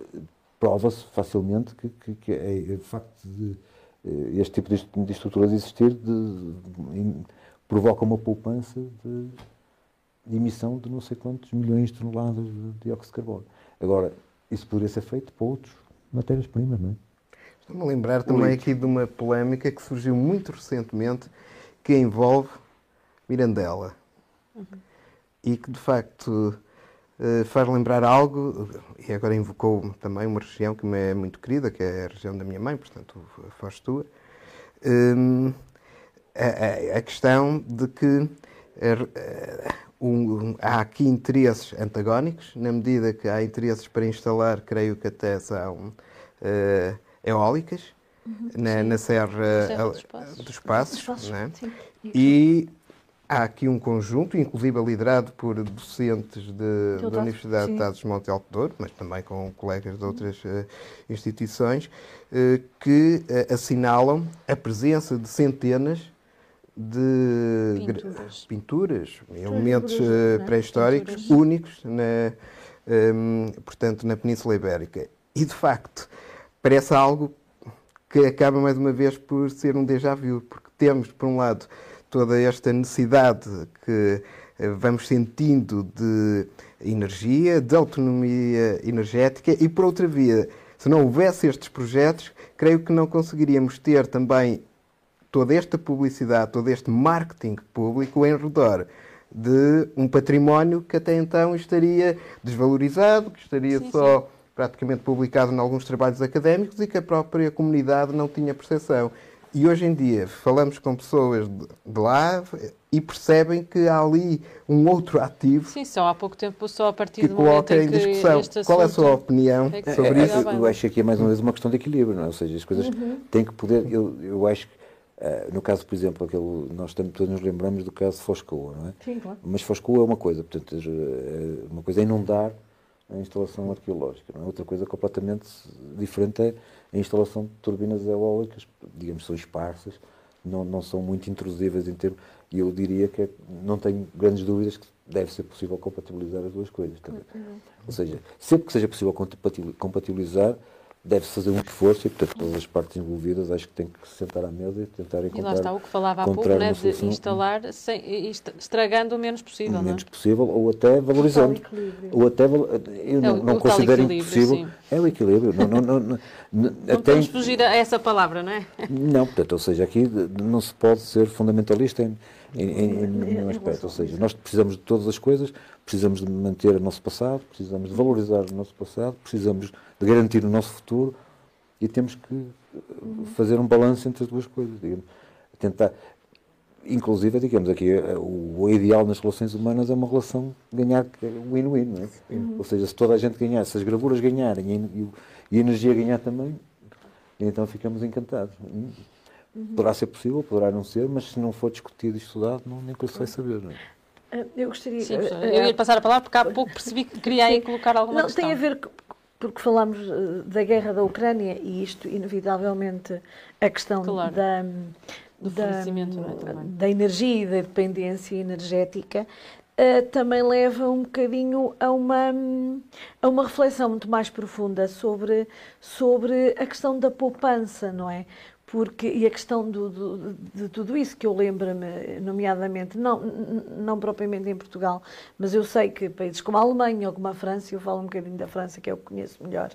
prova-se facilmente que, que, que é, é, o facto de uh, este tipo de, de estruturas existir de, de, provoca uma poupança de, de emissão de não sei quantos milhões de toneladas de dióxido de carbono. Agora, isso poderia ser feito para outros matérias-primas, não é? Estou-me a lembrar também aqui de uma polémica que surgiu muito recentemente que envolve Mirandela uhum. e que de facto eh, faz lembrar algo, e agora invocou também uma região que me é muito querida, que é a região da minha mãe, portanto, Foz tua, a, a, questão de que eh, um, há aqui interesses antagónicos, na medida que há interesses para instalar, creio que até são uh, eólicas, uhum, na, na, Serra, Serra dos Passos, dos Passos né? e há aqui um conjunto, inclusive liderado por docentes de, da Universidade sim. de Estados Monte Alto Douro, mas também com colegas de outras uh, instituições, uh, que assinalam a presença de centenas de pinturas, pinturas elementos uh, pré-históricos pinturas. únicos na, um, portanto, na Península Ibérica. E, de facto, parece algo que acaba mais uma vez por ser um déjà vu, porque temos, por um lado, toda esta necessidade que uh, vamos sentindo de energia, de autonomia energética, e, por outra via, se não houvesse estes projetos, creio que não conseguiríamos ter também toda esta publicidade, todo este marketing público em redor de um património que até então estaria desvalorizado, que estaria Sim, só sim. praticamente publicado em alguns trabalhos académicos e que a própria comunidade não tinha percepção. E hoje em dia falamos com pessoas de lá e percebem que há ali um outro ativo Sim, só há pouco tempo, só a partir que do momento coloca em em que discussão. este Qual é a sua opinião é que É, sobre é, isso? Eu acho que aqui é mais uma vez uma questão de equilíbrio, não é? Ou seja, as coisas Uhum. têm que poder. Eu, eu acho que, no caso, por exemplo, aquele, nós estamos, todos nos lembramos do caso de Foscoa, não é? Sim, claro. Mas Foscoa é uma coisa, portanto, eh, uma coisa é inundar a instalação arqueológica, não é? outra coisa completamente diferente é a instalação de turbinas eólicas, digamos, são esparsas, não, não são muito intrusivas em termos, e eu diria que é- não tenho grandes dúvidas que deve ser possível compatibilizar as duas coisas também. Ou seja, sempre que seja possível compati- compatibilizar, deve-se fazer um esforço e, portanto, todas as partes envolvidas acho que têm que se sentar à mesa e tentar E encontrar lá está o que falava há pouco, né, de instalar sem, est- estragando o menos possível. o não é? menos possível ou até valorizando. Ou até, eu É não, o- não considero impossível. sim. É o equilíbrio. Não, não, não, não, Não até podemos fugir a essa palavra, não é? não, portanto, ou seja, aqui não se pode ser fundamentalista em, nenhum aspecto. Ou seja, nós precisamos de todas as coisas, precisamos de manter o nosso passado, precisamos de valorizar o nosso passado, precisamos de garantir o nosso futuro e temos que eh, fazer um balanço entre as duas coisas, digamos. Tentar, inclusive, digamos aqui, eh, o, ideal nas relações humanas é uma relação ganhar é win-win, é? Ou seja, se toda a gente ganhar, se as gravuras ganharem e, e e a energia ganhar também, então ficamos encantados. Hum? Poderá ser possível, poderá não ser, mas se não for discutido e estudado, não, nem que se vai saber. Não é? Ah, Eu gostaria. Sim, ah, ah, eu ia passar a palavra porque há pouco percebi que queria aí colocar alguma Não, questão. tem a ver porque falámos da guerra da Ucrânia e isto, inevitavelmente, a questão Claro. da, Do da, fornecimento, não é, da energia e da dependência energética eh, também leva um bocadinho a uma, a uma reflexão muito mais profunda sobre, sobre a questão da poupança, não é? Porque, e a questão do, do- de tudo isso que eu lembro-me, nomeadamente, não, não propriamente em Portugal, mas eu sei que países como a Alemanha ou como a França, eu falo um bocadinho da França, que é o que conheço melhor,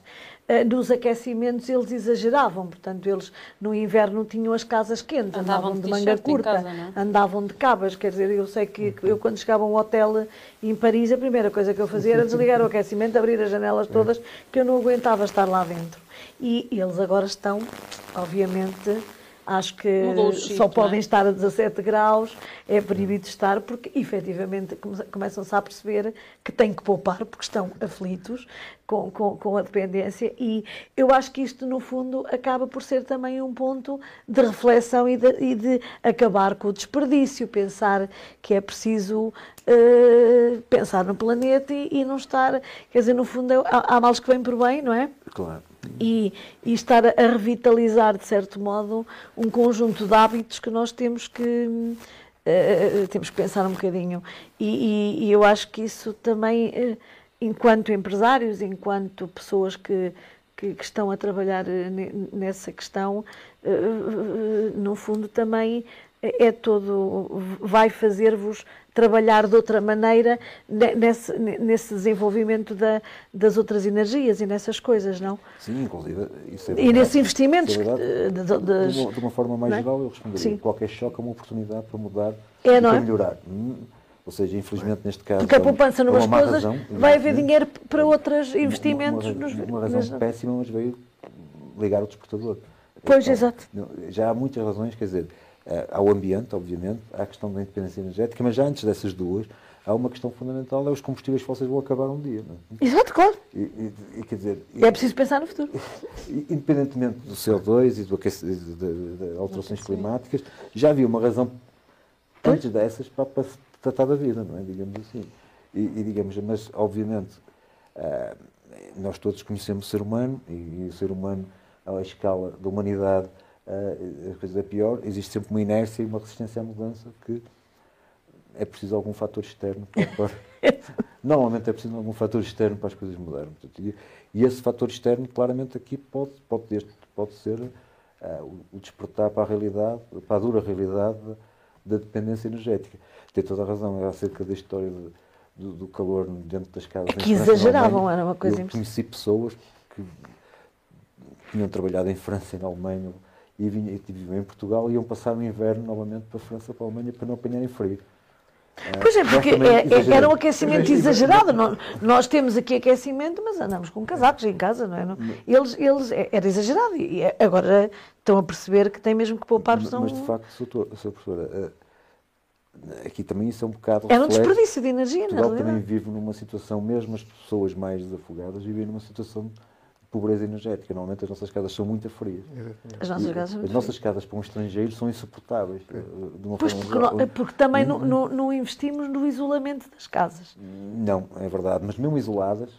eh, nos aquecimentos eles exageravam, portanto, eles no inverno tinham as casas quentes, Andavam andavam de de manga curta, casa, é? andavam de cabas, quer dizer, eu sei que eu quando chegava a um hotel em Paris, a primeira coisa que eu fazia era desligar o aquecimento, abrir as janelas todas, que eu não aguentava estar lá dentro. E eles agora estão, obviamente, acho que chip, só é? podem estar a 17 graus, é proibido estar, porque efetivamente come- começam-se a perceber que têm que poupar, porque estão aflitos com, com, com a dependência. E eu acho que isto, no fundo, acaba por ser também um ponto de reflexão e de, e de acabar com o desperdício, pensar que é preciso eh, pensar no planeta e, e não estar. Quer dizer, no fundo, é- há, há males que vêm por bem, não é? Claro. E, e estar a revitalizar, de certo modo, um conjunto de hábitos que nós temos que, eh, temos que pensar um bocadinho. E, e- e eu acho que isso também, eh, enquanto empresários, enquanto pessoas que, que, que estão a trabalhar ne- nessa questão, eh, no fundo também é todo, vai fazer-vos trabalhar de outra maneira ne- nesse, nesse desenvolvimento da, das outras energias e nessas coisas, não? Sim, inclusive. Isso é E nesses investimentos é que, de- de- das- de, uma, de uma forma mais é? geral, eu responderia. Sim. Qualquer choque é uma oportunidade para mudar É, e para é? melhorar. Hum, Ou seja, infelizmente neste caso. porque a é uma- poupança é numas uma coisas razão, vai haver evidentemente. dinheiro para outros Uma- investimentos. Uma, nos- uma razão nas- péssima, mas veio ligar o despertador. Pois, Então, exato. Já há muitas razões, quer dizer, eh, há o ambiente, obviamente, a questão da independência energética, mas já antes dessas duas, há uma questão fundamental, é os combustíveis fósseis vão acabar um dia. É? Exato, claro. E, e- e, quer dizer, E é preciso pensar no futuro. Independentemente do CO2 e do aquece- de, de- de alterações climáticas, já havia uma razão antes dessas para, para se tratar da vida, não é? Digamos assim. E, digamos, mas obviamente ah, nós todos conhecemos o ser humano e, o ser humano à escala da humanidade a coisa é pior, existe sempre uma inércia e uma resistência à mudança que é preciso algum fator externo para, normalmente é preciso algum fator externo para as coisas mudarem. E, esse fator externo, claramente, aqui pode, pode, pode ser ah, o, despertar para a realidade, para a dura realidade da, dependência energética. Tem toda a razão, é acerca da história de- do, do calor dentro das casas. É que exageravam, era uma coisa Eu conheci pessoas que tinham trabalhado em França e na Alemanha e, vinham, em Portugal e iam passar o inverno novamente para a França, para a Alemanha, para não apanharem frio. Pois é, porque é- é- era um aquecimento exagerado. Nós, nós temos aqui aquecimento, mas andamos com casacos em casa, não é? Não- Eles, eles, é- era exagerado e agora estão a perceber que têm mesmo que poupar, senão mas, de facto, Sra. Professora, eh, aqui também isso é um bocado era um desperdício de energia, na Portugal também vive numa situação, mesmo as pessoas mais desafogadas vivem numa situação pobreza energética. Normalmente as nossas casas são muito frias. As nossas E casas as nossas casas para um estrangeiro são insuportáveis. eh, De uma Pois, forma porque, geral. nó- porque também não, não- não investimos no isolamento das casas. Não, é verdade, mas mesmo isoladas,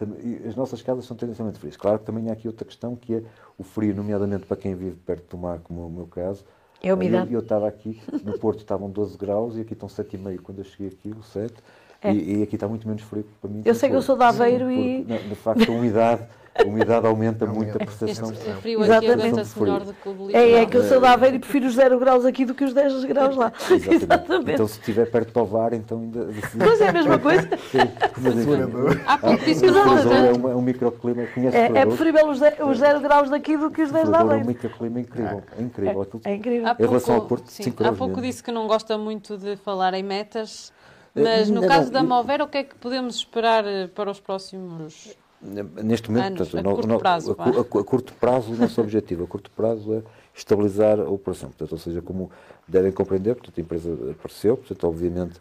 eh, as nossas casas são tendencialmente frias. Claro que também há aqui outra questão que é o frio, nomeadamente para quem vive perto do mar, como é o meu caso. É umidade. Eu, eu estava aqui, no Porto estavam 12 graus e aqui estão 7,5 quando eu cheguei aqui, o 7. É. E, e aqui está muito menos frio para mim. Eu sei que eu sou de Aveiro Porque, e- na- De facto, a umidade, a umidade aumenta muito a percepção. Este frio aqui Exatamente. aguenta-se melhor do que o É, é litoral. que eu sou de Aveiro e prefiro os 0 graus aqui do que os 10 graus lá. Exatamente. Então, se estiver perto do VAR, então ainda. Mas é a mesma coisa. Sim, mas enfim. Há pouco disse que O é, gosta. uma- é um microclima, conhece É, é preferível os 0 os zero graus daqui do que os 10 de Fredor é um Aveiro. microclima incrível. É incrível. Aquilo- É incrível. Em relação ao Porto, sim, cinco há pouco disse que não gosta muito de falar em metas, mas no não, caso não, da Movera, o que é que podemos esperar eh, para os próximos? Neste momento, Anos, portanto, a curto no- prazo, a, a a curto prazo, o nosso objetivo a curto prazo é estabilizar a operação. Portanto, ou seja, como devem compreender, portanto, a empresa apareceu, portanto, obviamente,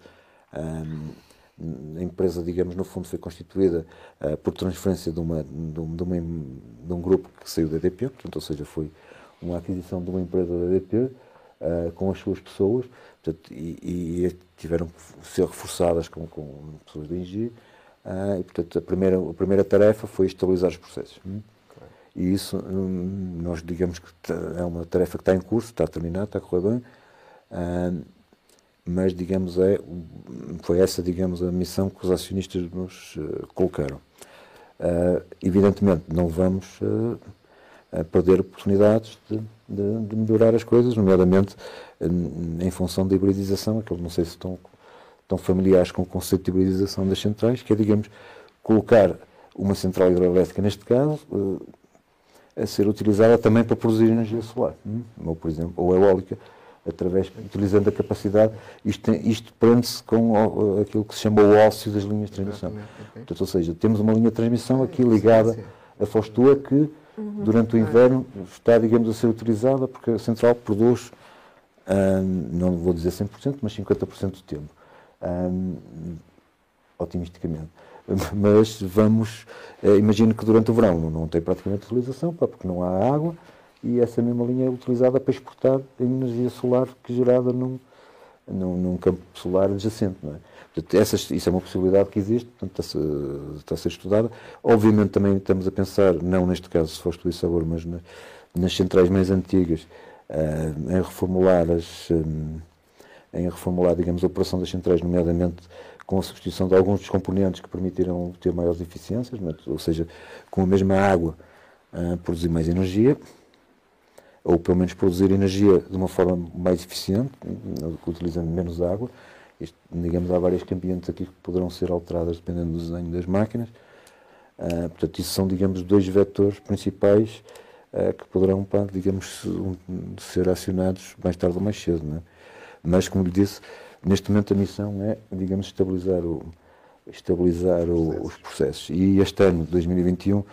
hum, a empresa, digamos, no fundo foi constituída ah, por transferência de, uma, de, um, de, uma de um grupo que saiu da EDP, portanto, ou seja, foi uma aquisição de uma empresa da EDP ah, com as suas pessoas, portanto, e, e tiveram que ser reforçadas com, com pessoas da Engie, ah, e, portanto, a primeira, a primeira tarefa foi estabilizar os processos. hum. E isso, hum, nós digamos que é uma tarefa que está em curso, está terminada, está a correr bem, ah, mas, digamos, é, foi essa, digamos, a missão que os acionistas nos eh, colocaram. Ah, evidentemente, não vamos eh, a perder oportunidades de, de- de melhorar as coisas, nomeadamente em, em função da hibridização, aqueles não sei se estão, estão familiares com o conceito de hibridização das centrais, que é, digamos, colocar uma central hidroelétrica, neste caso, eh, a ser utilizada também para produzir energia solar, hum, ou, por exemplo, ou eólica, através, utilizando a capacidade, isto, tem- isto prende-se com aquilo que se chama o ócio das linhas de transmissão. Portanto, ou seja, temos uma linha de transmissão aqui ligada a Fostua que, durante o inverno, está, digamos, a ser utilizada porque a central produz, hum, não vou dizer 100%, mas 50% do tempo. Hum, otimisticamente. Mas vamos, eh, imagino que durante o verão não- tem praticamente utilização, porque não há água, e essa mesma linha é utilizada para exportar a energia solar que é gerada num, num, num campo solar adjacente. Não é? Essas, isso é uma possibilidade que existe, portanto, está, está a ser estudada. Obviamente também estamos a pensar, não neste caso se foste o sabor, mas na- nas centrais mais antigas, ah, em reformular as, hum, em reformular, digamos, a operação das centrais, nomeadamente com a substituição de alguns dos componentes que permitiram ter maiores eficiências, é? ou seja, com a mesma água ah, produzir mais energia, ou pelo menos produzir energia de uma forma mais eficiente, utilizando menos água. Digamos, há várias cambiantes aqui que poderão ser alteradas dependendo do desenho das máquinas. Ah, portanto, isso são, digamos, dois vetores principais ah, que poderão, pá, digamos, um, ser acionados mais tarde ou mais cedo. Não é? Mas, como lhe disse, neste momento a missão é, digamos, estabilizar, o, estabilizar o- os processos. E este ano, 2021,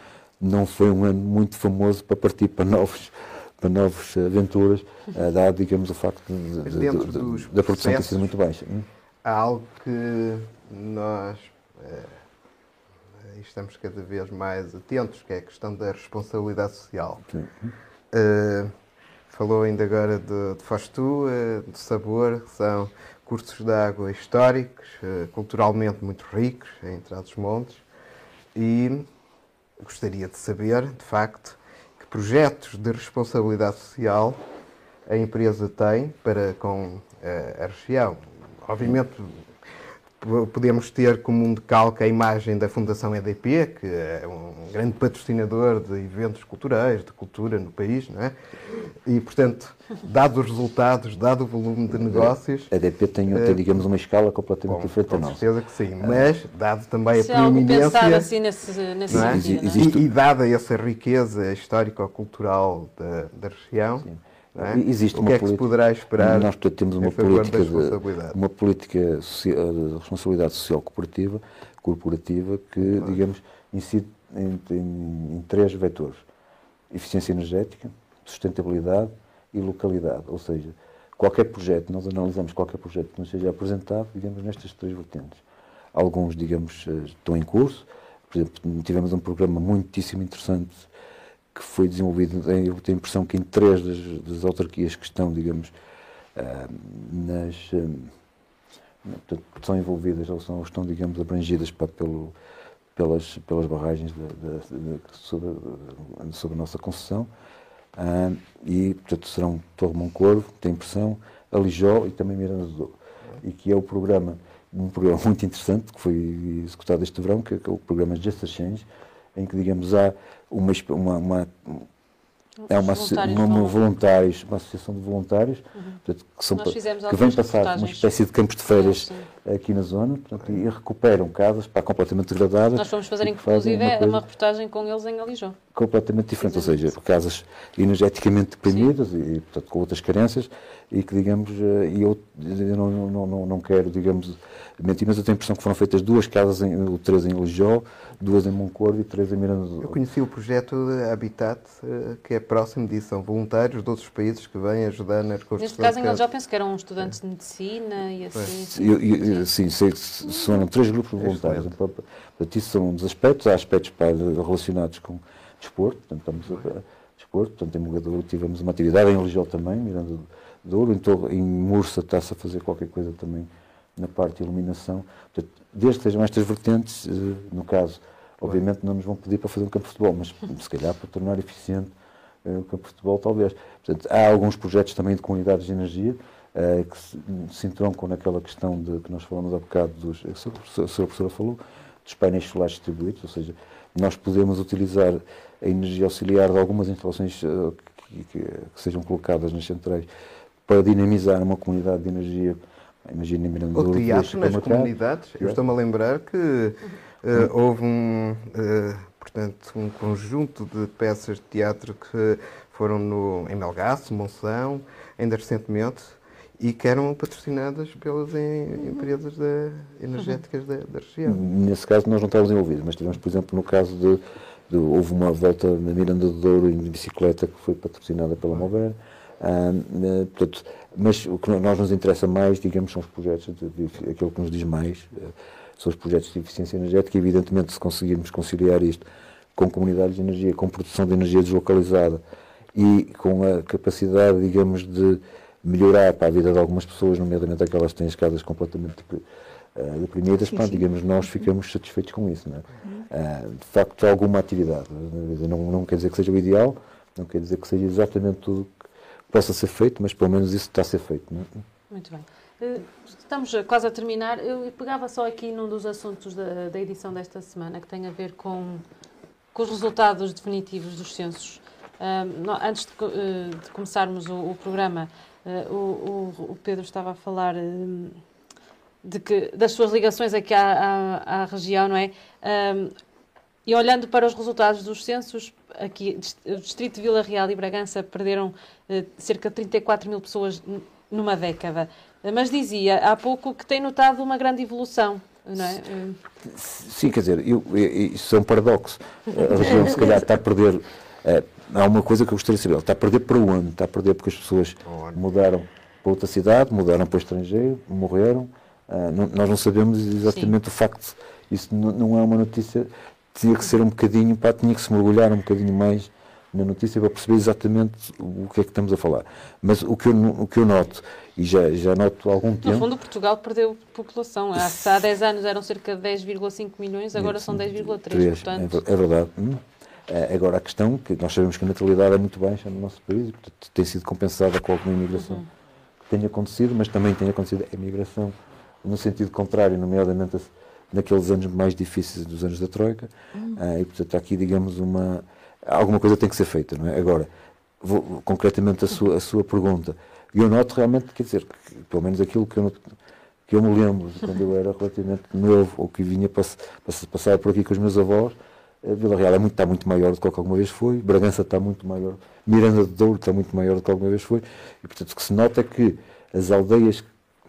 não foi um ano muito famoso para partir para novos para novas aventuras, ah, dado, digamos, o facto de- de- de- da produção ter sido muito baixa. Há algo que nós eh, estamos cada vez mais atentos, que é a questão da responsabilidade social. Eh, falou ainda agora de, de Fostu, eh, de Sabor, que são cursos de água históricos, culturalmente muito ricos, em Trás-os-Montes, e gostaria de saber, de facto, que projetos de responsabilidade social a empresa tem para com a região. Obviamente, po- podemos ter como um decalque a imagem da Fundação EDP, que é um grande patrocinador de eventos culturais, de cultura no país, não é? E, portanto, dado os resultados, dado o volume de negócios, A DP tem, tem, digamos, uma escala completamente bom, diferente da com nossa. certeza que sim, mas, dado também a Se algo pensado preeminência... assim nesse, nesse Não é? sentido, não é? Existe- E, e dada essa riqueza histórico-cultural da, da região, É? Existe o que é que se poderá esperar? Nós portanto, temos uma política, de, uma política de responsabilidade social cooperativa, corporativa que, digamos, incide em, em, em três vetores: eficiência energética, sustentabilidade e localidade. Ou seja, qualquer projeto, nós analisamos qualquer projeto que nos seja apresentado, digamos, nestas três vertentes. Alguns, digamos, eh, estão em curso. Por exemplo, tivemos um programa muitíssimo interessante que foi desenvolvido, eu tenho a impressão que em três das, das autarquias que estão, digamos, uh, nas. Uh, são envolvidas ou são, estão, digamos, abrangidas para, pelo, pelas, pelas barragens sobre a nossa concessão. Uh, e, portanto, serão Torre Moncorvo, tem impressão, Alijó e também Miranda do Douro. E que é o programa, um programa muito interessante, que foi executado este verão, que é o programa Just Change, em que, digamos, há uma, uma, uma é uma, uma, uma, voluntários, uma associação de voluntários uhum. portanto, que, são, que vem passar uma espécie de campos de férias aqui na zona portanto, e recuperam casas para completamente degradadas. Nós fomos fazer, inclusive, uma, uma, reportagem com eles em Alijó. Completamente diferente, ou seja, casas energeticamente deprimidas e, portanto, com outras carências e que, digamos, eh, e eu, eu não, não, não, não quero, digamos, mentir, mas eu tenho a impressão que foram feitas duas casas, em, três em Lijó, duas em Moncorvo e três em Miranda do Eu conheci o projeto Habitat, eh, que é próximo disso, são voluntários de outros países que vêm ajudar na reconstrução. Neste caso, em Lijó, penso que eram estudantes de medicina e assim. Eu, eu, sim, sei, foram três grupos voluntários. Portanto, isso são dos aspectos, há aspectos relacionados com desporto, portanto, estamos a, desporto, portanto, em Mogador tivemos uma atividade, em Lijó também, Miranda de ouro. Então, em Mursa está-se a fazer qualquer coisa também na parte de iluminação. Portanto, desde que sejam estas vertentes, eh, no caso, obviamente não nos vão pedir para fazer um campo de futebol, mas se calhar para tornar eficiente eh, o campo de futebol, talvez. Portanto, há alguns projetos também de comunidades de energia eh, que se, se entroncam naquela questão de que nós falamos há bocado, dos, a senhora professora falou, dos painéis solares distribuídos, ou seja, nós podemos utilizar a energia auxiliar de algumas instalações que, que, que sejam colocadas nas centrais para dinamizar uma comunidade de energia. Imagina Miranda O teatro nas comunidades. Eu estou-me a lembrar que uh, houve um, uh, portanto, um conjunto de peças de teatro que foram no, em Melgaço, Monção, ainda recentemente, e que eram patrocinadas pelas empresas de, energéticas da, da, região. Nesse caso nós não estávamos envolvidos, mas tivemos, por exemplo, no caso de, de houve uma volta na Miranda do Douro em bicicleta que foi patrocinada pela Mover. Uh, portanto, mas o que nós nos interessa mais, digamos, são os projetos, de, de, aquilo que nos diz mais, uh, são os projetos de eficiência energética. Evidentemente, se conseguirmos conciliar isto com comunidades de energia, com produção de energia deslocalizada e com a capacidade, digamos, de melhorar para a vida de algumas pessoas, nomeadamente aquelas que têm as casas completamente uh, deprimidas, pá, digamos, nós ficamos satisfeitos com isso. Não é? Uh, de facto, alguma atividade. Não, não quer dizer que seja o ideal, não quer dizer que seja exatamente tudo possa ser feito, mas pelo menos isso está a ser feito. Não é? Muito bem. Eh, estamos quase a terminar. Eu pegava só aqui num dos assuntos da, da edição desta semana, que tem a ver com, com os resultados definitivos dos censos. Antes de, de, começarmos o, o programa, uh, o, o, Pedro estava a falar de que, das suas ligações aqui à, à, à região, não é? e olhando para os resultados dos censos, aqui o Distrito de Vila Real e Bragança perderam eh, cerca de 34 mil pessoas numa década. Mas dizia há pouco que tem notado uma grande evolução. Não é? Sim, quer dizer, eu, eu, isso é um paradoxo. A região, se calhar, está a perder. É, há uma coisa que eu gostaria de saber: está a perder para onde? Está a perder porque as pessoas mudaram para outra cidade, mudaram para o estrangeiro, morreram. Ah, não, nós não sabemos exatamente Sim. o facto. Isso não, não é uma notícia tinha que ser um bocadinho, pá, tinha que se mergulhar um bocadinho mais na notícia para perceber exatamente o que é que estamos a falar. Mas o que eu, o que eu noto, e já, já noto há algum tempo... No fundo, Portugal perdeu população. Há, há 10 anos eram cerca de 10,5 milhões, agora são 10,3. Portanto... É, é verdade. Hum. É, agora, a questão, que nós sabemos que a natalidade é muito baixa no nosso país, e, portanto, tem sido compensada com alguma imigração uhum. que tenha acontecido, mas também tem acontecido a imigração no sentido contrário, nomeadamente naqueles anos mais difíceis dos anos da Troika, hum. uh, e portanto aqui, digamos, uma, alguma coisa tem que ser feita, não é? Agora, vou, concretamente a sua, a sua pergunta, eu noto realmente, quer dizer, que, pelo menos aquilo que eu, noto, que eu me lembro quando eu era relativamente novo, ou que vinha pass, pass, passar por aqui com os meus avós, Vila Real é muito, está muito maior do que alguma vez foi, Bragança está muito maior, Miranda de Douro está muito maior do que alguma vez foi, e portanto o que se nota é que as aldeias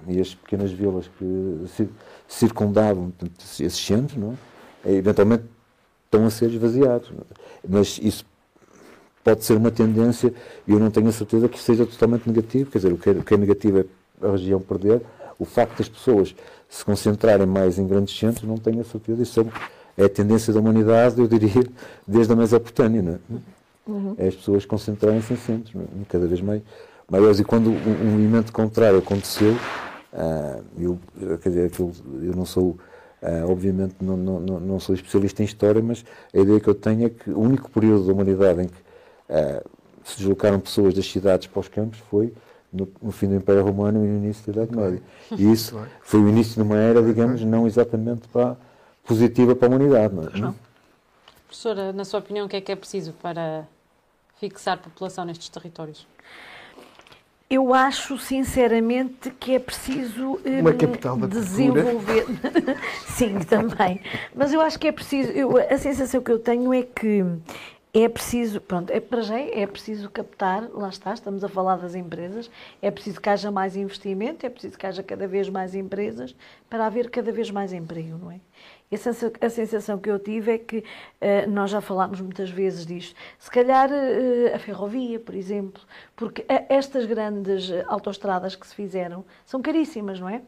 e as pequenas vilas que circundavam portanto, esses centros, não é? eventualmente estão a ser esvaziados. Mas isso pode ser uma tendência e eu não tenho a certeza que seja totalmente negativo. Quer dizer, o que é, o que é negativo é a região perder. O facto das pessoas se concentrarem mais em grandes centros, não tenho a certeza. Isso é a tendência da humanidade, eu diria, desde a Mesopotâmia. Não é? Uhum. é as pessoas concentrarem-se em centros, é? cada vez mais maiores. E quando um, um movimento contrário aconteceu, uh, eu, quer dizer, aquilo, eu não sou. Uh, obviamente não, não, não sou especialista em história, mas a ideia que eu tenho é que o único período da humanidade em que uh, se deslocaram pessoas das cidades para os campos foi no, no, fim do Império Romano e no início da Idade Média. E isso foi o início de uma era, digamos, não exatamente para, positiva para a humanidade. Não, é? não. Professora, na sua opinião, o que é que é preciso para fixar população nestes territórios? Eu acho, sinceramente, que é preciso Uma capital da desenvolver. Sim, também. Mas eu acho que é preciso. Eu, a sensação que eu tenho é que é preciso, pronto, é, para já é preciso captar, lá está, estamos a falar das empresas, é preciso que haja mais investimento, é preciso que haja cada vez mais empresas para haver cada vez mais emprego, não é? A sensação que eu tive é que, uh, nós já falámos muitas vezes disto, se calhar uh, a ferrovia, por exemplo, porque estas grandes autoestradas que se fizeram são caríssimas, não é?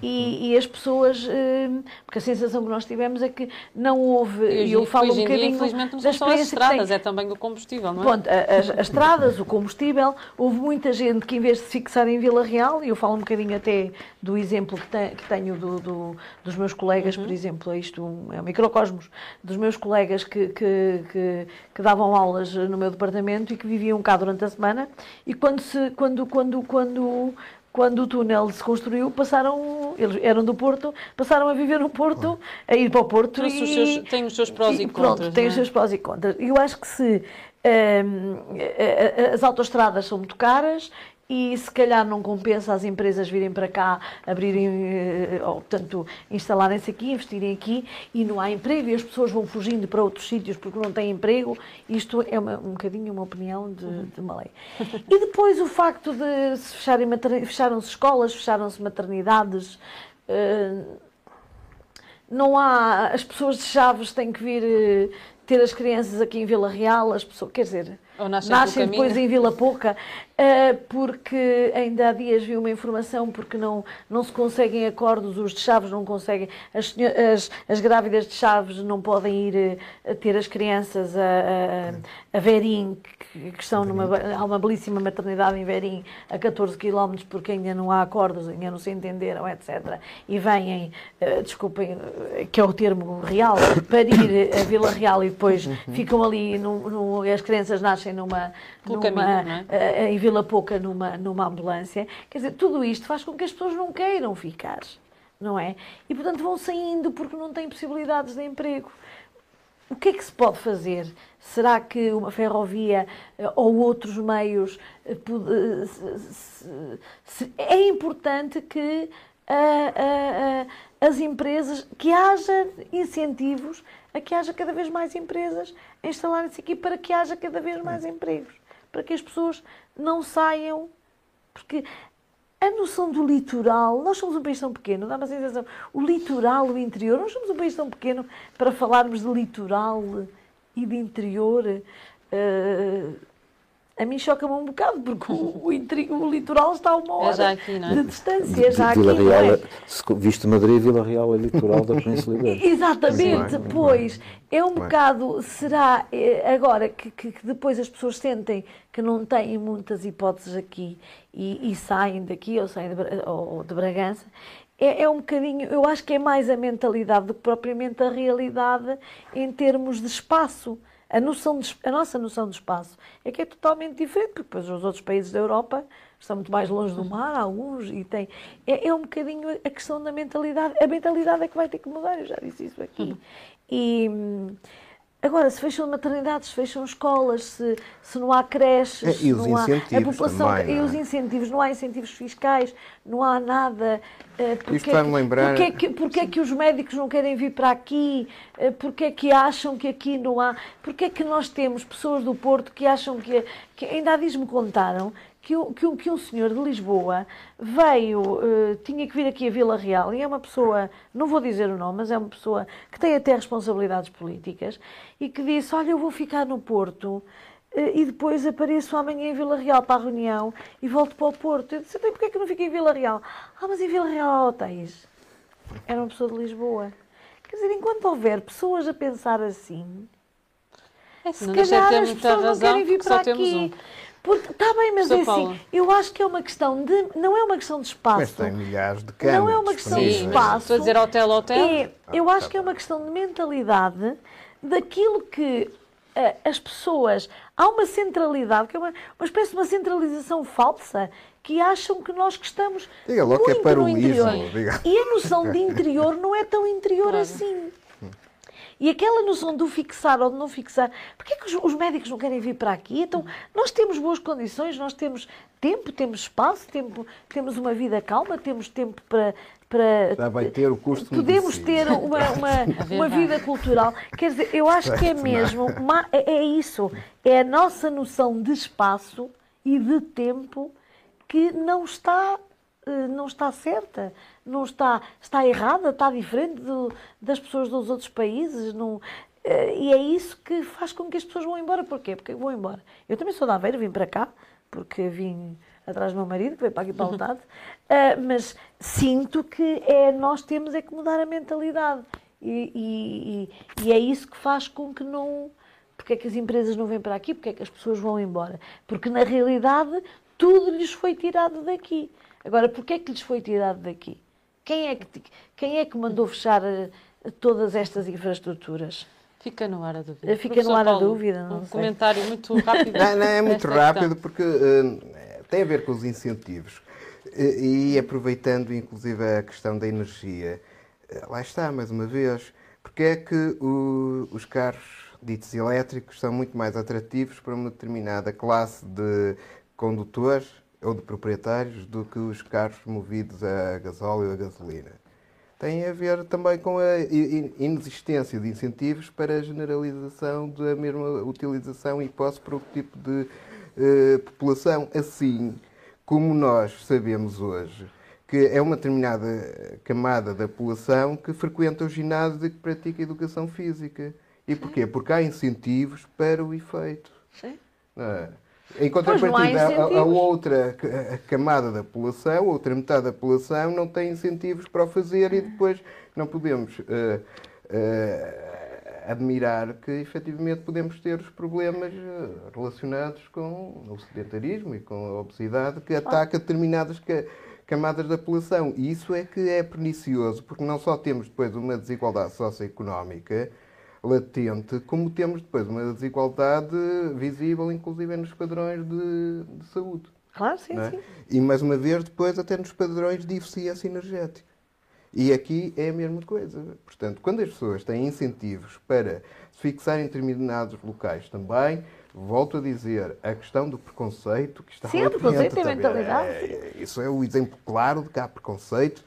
E, e, as pessoas, hum, porque a sensação que nós tivemos é que não houve, e eu falo um bocadinho. Dia, infelizmente não são as estradas, é também do combustível, não é? Pronto, as, as, estradas, o combustível, houve muita gente que em vez de se fixar em Vila Real, e eu falo um bocadinho até do exemplo que, te, que tenho do, do, dos meus colegas, uhum. por exemplo, isto é um microcosmos, dos meus colegas que, que, que, que, davam aulas no meu departamento e que viviam cá durante a semana, e quando, se, quando, quando, quando quando o túnel se construiu, passaram, eles eram do Porto, passaram a viver no Porto, a ir para o Porto. e, os seus, tem os seus prós e, e contras. Pronto, tem é? os seus prós e contras. Eu acho que se um, as autoestradas são muito caras e se calhar não compensa as empresas virem para cá, abrirem, eh, ou portanto, instalarem-se aqui, investirem aqui e não há emprego e as pessoas vão fugindo para outros sítios porque não têm emprego. Isto é uma, um bocadinho uma opinião de, de uma lei. E depois o facto de se fecharem fecharam-se escolas, fecharam-se maternidades. Uh, não há. As pessoas de Chaves têm que vir uh, ter as crianças aqui em Vila Real, as pessoas. Quer dizer, nascem, nascem depois em Vila Pouca, uh, porque ainda há dias vi uma informação porque não, não se conseguem acordos, os de Chaves não conseguem, as, as, as grávidas de Chaves não podem ir uh, ter as crianças a, a, a Verim, que, que estão numa há uma belíssima maternidade em Verim, a 14 km, porque ainda não há acordos, ainda não se entenderam, etc. E vêm, uh, desculpem, que é o termo real, para ir a Vila Real e depois uhum. ficam ali, no, no, as crianças nascem numa, numa caminho, é? uh, em Vila Pouca numa, numa ambulância. Quer dizer, tudo isto faz com que as pessoas não queiram ficar, não é? E, portanto, vão saindo porque não têm possibilidades de emprego. O que é que se pode fazer? Será que uma ferrovia uh, ou outros meios uh, é importante que as empresas, que haja incentivos a que haja cada vez mais empresas a instalarem-se aqui para que haja cada vez mais empregos, para que as pessoas não saiam, porque a noção do litoral, nós somos um país tão pequeno, dá uma sensação, o litoral, o interior, nós somos um país tão pequeno para falarmos de litoral e de interior. Uh, a mim choca-me um bocado, porque o, o, o, litoral está a uma hora é já aqui, não é? de distância. É já Vila aqui, Real, é? é visto Madrid, Vila Real é litoral da Península Ibérica. Exatamente, pois é um bocado, será é, agora que, que, que, depois as pessoas sentem que não têm muitas hipóteses aqui e, e saem daqui ou saem de, ou de Bragança, é, é, um bocadinho, eu acho que é mais a mentalidade do que propriamente a realidade em termos de espaço. A, noção de, a nossa noção de espaço é que é totalmente diferente, porque depois os outros países da Europa estão muito mais longe do mar, alguns, e tem. É, é um bocadinho a questão da mentalidade. A mentalidade é que vai ter que mudar, eu já disse isso aqui. Uhum. E Agora, se fecham maternidades, se fecham escolas, se, se não há creches, É, e os não há, a incentivos população também, e não é? os incentivos, não há incentivos fiscais, não há nada. eh, porque Isto é que- lembrar- Porque é, que, porque é que os médicos não querem vir para aqui? Eh, Porque é que acham que aqui não há? Porque é que nós temos pessoas do Porto que acham que. que ainda há dias me contaram que, o- que, um- que um senhor de Lisboa veio, eh, tinha que vir aqui a Vila Real, e é uma pessoa, não vou dizer o nome, mas é uma pessoa que tem até responsabilidades políticas, e que disse: Olha, eu vou ficar no Porto. eh, E depois apareço amanhã em Vila Real para a reunião e volto para o Porto. Eu disse, então porquê é que não fico em Vila Real? Ah, mas em Vila Real há hotéis. Era uma pessoa de Lisboa. Quer dizer, enquanto houver pessoas a pensar assim, É, se não calhar as pessoas não razão, querem vir para aqui. um. Porque, está bem, mas São é Paulo. assim, eu acho que é uma questão de. Não é uma questão de espaço. Mas tem milhares de camas. Não é uma questão de espaço. estou a dizer hotel, hotel. É, eu acho que é uma questão de mentalidade daquilo que eh, as pessoas. Há uma centralidade, que é uma, uma espécie de uma centralização falsa, que acham que nós que estamos Diga logo que é muito no paroísmo, interior. diga. E a noção de interior não é tão interior Claro. assim. E aquela noção do fixar ou de não fixar, porquê é que os, os médicos não querem vir para aqui? Então, nós temos boas condições, nós temos tempo, temos espaço, tempo, temos uma vida calma, temos tempo para. para Já vai ter o custo de Podemos ter uma, uma, uma vida cultural. Quer dizer, eu acho que é mesmo. uma- é, é isso. É a nossa noção de espaço e de tempo que não está não está certa, não está, está errada, está diferente do- das pessoas dos outros países. Não, eh, e é isso que faz com que as pessoas vão embora. Porquê? Porque vão embora. Eu também sou da Aveira, vim para cá, porque vim atrás do meu marido, que veio para aqui para a Altade, eh, mas sinto que é, nós temos é que mudar a mentalidade. E, e- e- e é isso que faz com que não. Porque é que as empresas não vêm para aqui? Porque é que as pessoas vão embora? Porque na realidade tudo lhes foi tirado daqui. Agora, porquê é que lhes foi tirado daqui? Quem é que, quem é que mandou fechar eh, todas estas infraestruturas? Fica no ar a dúvida. Fica Professor no ar a dúvida, não Um sei. comentário muito rápido. Não, não, é muito rápido questão. porque eh, tem a ver com os incentivos. E, e aproveitando inclusive a questão da energia, eh, lá está, mais uma vez, porque é que o- os carros ditos elétricos são muito mais atrativos para uma determinada classe de condutores ou de proprietários do que os carros movidos a gasóleo ou a gasolina? tem a ver também com a inexistência de incentivos para a generalização da mesma utilização e posse para outro tipo de eh, população. Assim como nós sabemos hoje que é uma determinada camada da população que frequenta o ginásio e que pratica educação física. E porquê? Porque há incentivos para o efeito. Sim. Não é? Em contrapartida, a, a outra camada da população, a outra metade da população, não tem incentivos para o fazer e depois não podemos eh, eh, admirar que efetivamente podemos ter os problemas eh, relacionados com o sedentarismo e com a obesidade que ataca determinadas ca- camadas da população. E isso é que é pernicioso, porque não só temos depois uma desigualdade socioeconómica, latente, como temos depois uma desigualdade visível, inclusive nos padrões de, de saúde. Claro, sim, é? sim. E mais uma vez, depois, até nos padrões de eficiência energética. E aqui é a mesma coisa. Portanto, quando as pessoas têm incentivos para se fixarem em determinados locais também, volto a dizer, a questão do preconceito que está Sim, o latente preconceito e mentalidade, É, isso é o exemplo claro de que há preconceito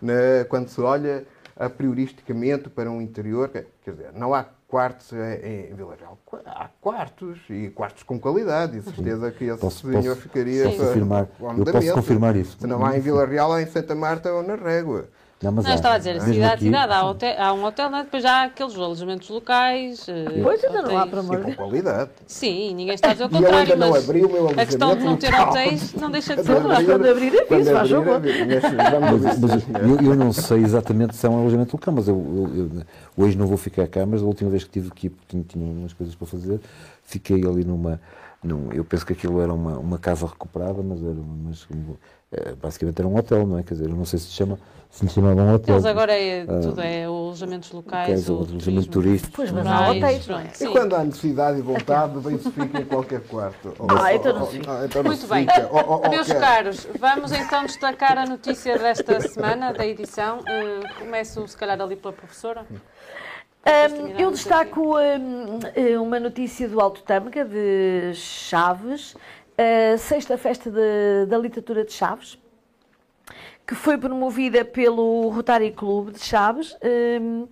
na- quando se olha a prioristicamente para um interior. Quer dizer, não há quartos em, em Vila Real. Há quartos e quartos com qualidade. E certeza que esse Posso- senhor posso- ficaria posso confirmar- eu posso confirmar isso. Se não há em Vila Real, há em Santa Marta ou na Régua. Não, mas Não, há. estava a dizer, cidade, aqui- cidade, há, hotel- há um hotel, não é? depois já há aqueles alojamentos locais. eh, Pois, ainda não há para amor com de qualidade. Sim, ninguém está a dizer o E eu contrário, ainda não mas abri o meu a questão de não ter hotéis não deixa de ser verdade. quando abrir, Quando faz favor. mas eu, eu não sei exatamente se é um alojamento local, mas eu, eu- eu- hoje não vou ficar cá, mas a última vez que estive aqui, porque tinha, tinha umas coisas para fazer, fiquei ali numa. num- eu penso que aquilo era uma, uma casa recuperada, mas era mas, como, eh, basicamente era um hotel, não é? Quer dizer, eu não sei se se chama se lhe chamava um hotel. Eles agora é, tudo é alojamentos locais, Ok, o alojamento turístico. Pois, mas há hotéis, não é? E quando há necessidade e vontade, bem-se fica em qualquer quarto. Ah, então não se Ah, então não Muito se bem. fica. Meus quer- caros, vamos então destacar a notícia desta semana, da edição. Eh, começo, se calhar, ali pela professora. Um, eu destaco um, uma notícia do Alto Tâmega, de Chaves, a sexta festa de, da literatura de Chaves, que foi promovida pelo Rotary Clube de Chaves um,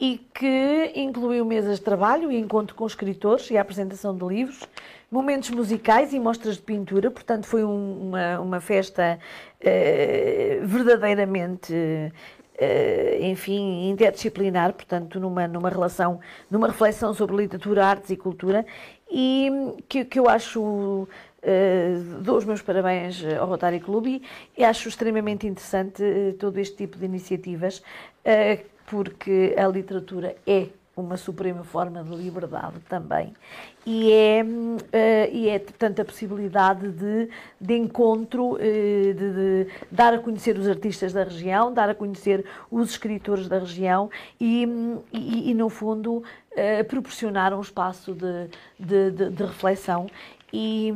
e que incluiu mesas de trabalho e encontro com escritores e a apresentação de livros, momentos musicais e mostras de pintura. Portanto, foi um, uma, uma festa uh, verdadeiramente Uh, enfim, interdisciplinar, portanto, numa, numa relação, numa reflexão sobre literatura, artes e cultura, e que, que eu acho, uh, dou os meus parabéns ao Rotary Clube e acho extremamente interessante uh, todo este tipo de iniciativas, uh, porque a literatura é uma suprema forma de liberdade também. E é, uh, e é portanto, a possibilidade de, de encontro, de, de, dar a conhecer os artistas da região, dar a conhecer os escritores da região e, e, e no fundo, proporcionar um espaço de, de, de reflexão e,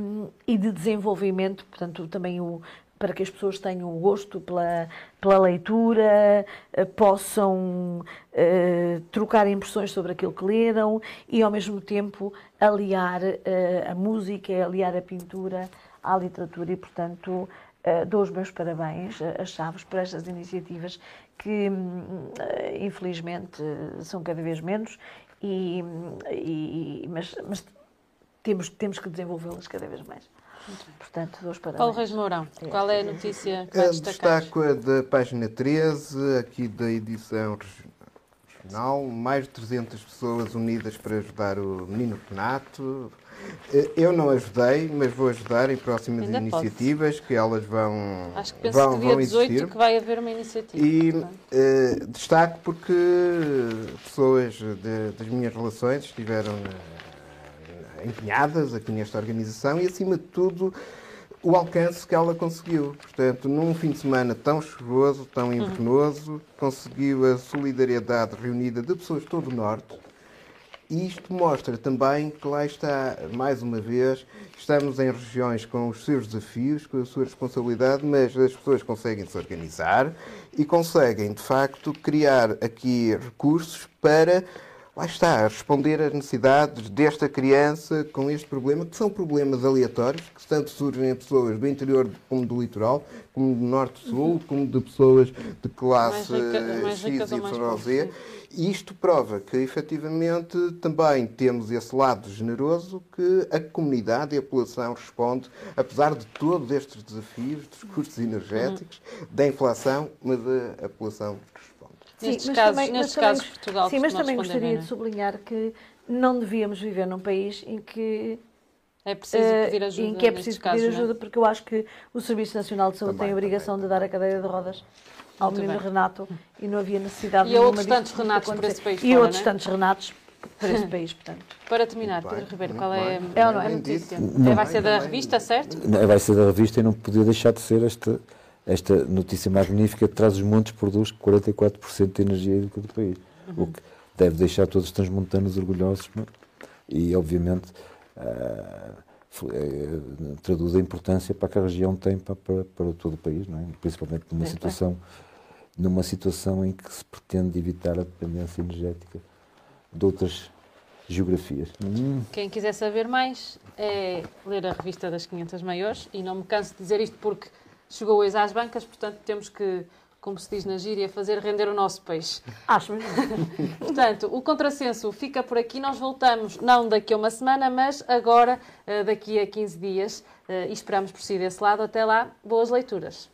e, de desenvolvimento, portanto, também o, para que as pessoas tenham gosto pela, pela leitura, eh, possam uh, trocar impressões sobre aquilo que leram e, ao mesmo tempo, aliar uh, a música, aliar a pintura à literatura. E, portanto, uh, dou os meus parabéns às Chaves por estas iniciativas que, infelizmente, são cada vez menos, e, e mas, mas temos, temos que desenvolvê-las cada vez mais. Portanto, dois parabéns. Paulo Reis Mourão, é. qual é a notícia que vai destacar? Destaco a da página 13, aqui da edição regional. Mais de 300 pessoas unidas para ajudar o menino Renato. Eh, eu não ajudei, mas vou ajudar em próximas Ainda iniciativas pode. que elas vão Acho que penso vão, que dia vão 18 existir. que vai haver uma iniciativa. E uh, destaco porque pessoas de, das minhas relações estiveram empenhadas aqui nesta organização e, acima de tudo, o alcance que ela conseguiu. Portanto, num fim de semana tão chuvoso, tão invernoso, conseguiu a solidariedade reunida de pessoas de todo o Norte. E isto mostra também que lá está, mais uma vez, estamos em regiões com os seus desafios, com a sua responsabilidade, mas as pessoas conseguem se organizar e conseguem, de facto, criar aqui recursos para lá está, a responder às necessidades desta criança com este problema, que são problemas aleatórios, que tanto surgem em pessoas do interior como do litoral, como do norte-sul, como de pessoas de classe mais rica, mais X e Y Z. E isto prova que, efetivamente, também temos esse lado generoso que a comunidade e a população responde, apesar de todos estes desafios dos custos energéticos, uhum. da inflação, mas a, a população responde. Sim, nestes casos, também, nestes casos também, Portugal Sim, mas também gostaria é? de sublinhar que não devíamos viver num país em que é preciso pedir eh, ajuda. Em que é preciso pedir casos, ajuda, porque eu acho que o Serviço Nacional de Saúde também, tem a obrigação também. de dar a cadeira de rodas ao Muito menino bem. Renato e não havia necessidade de E outros tantos Renatos para esse país. E fora, outros é? tantos Renatos para esse país, portanto. Para terminar, Pedro Ribeiro, qual é, é ou não é a notícia? Não, vai ser da revista, certo? Vai ser da revista e não podia deixar de ser esta esta notícia magnífica traz os montes produz 44% de energia hídrica do país, uhum. o que deve deixar todos os transmontanos orgulhosos é? e, obviamente, uh, traduz a importância para que a região tem para, para, para todo o país, não é? principalmente numa situação, numa situação em que se pretende evitar a dependência energética de outras geografias. Hum. Quem quiser saber mais é ler a revista das 500 maiores e não me canso de dizer isto porque chegou hoje às bancas, portanto temos que, como se diz na gíria, fazer render o nosso peixe. Acho mesmo. portanto, o contrassenso fica por aqui. Nós voltamos, não daqui a uma semana, mas agora, eh, daqui a 15 dias, eh, e esperamos por si desse lado. Até lá, boas leituras.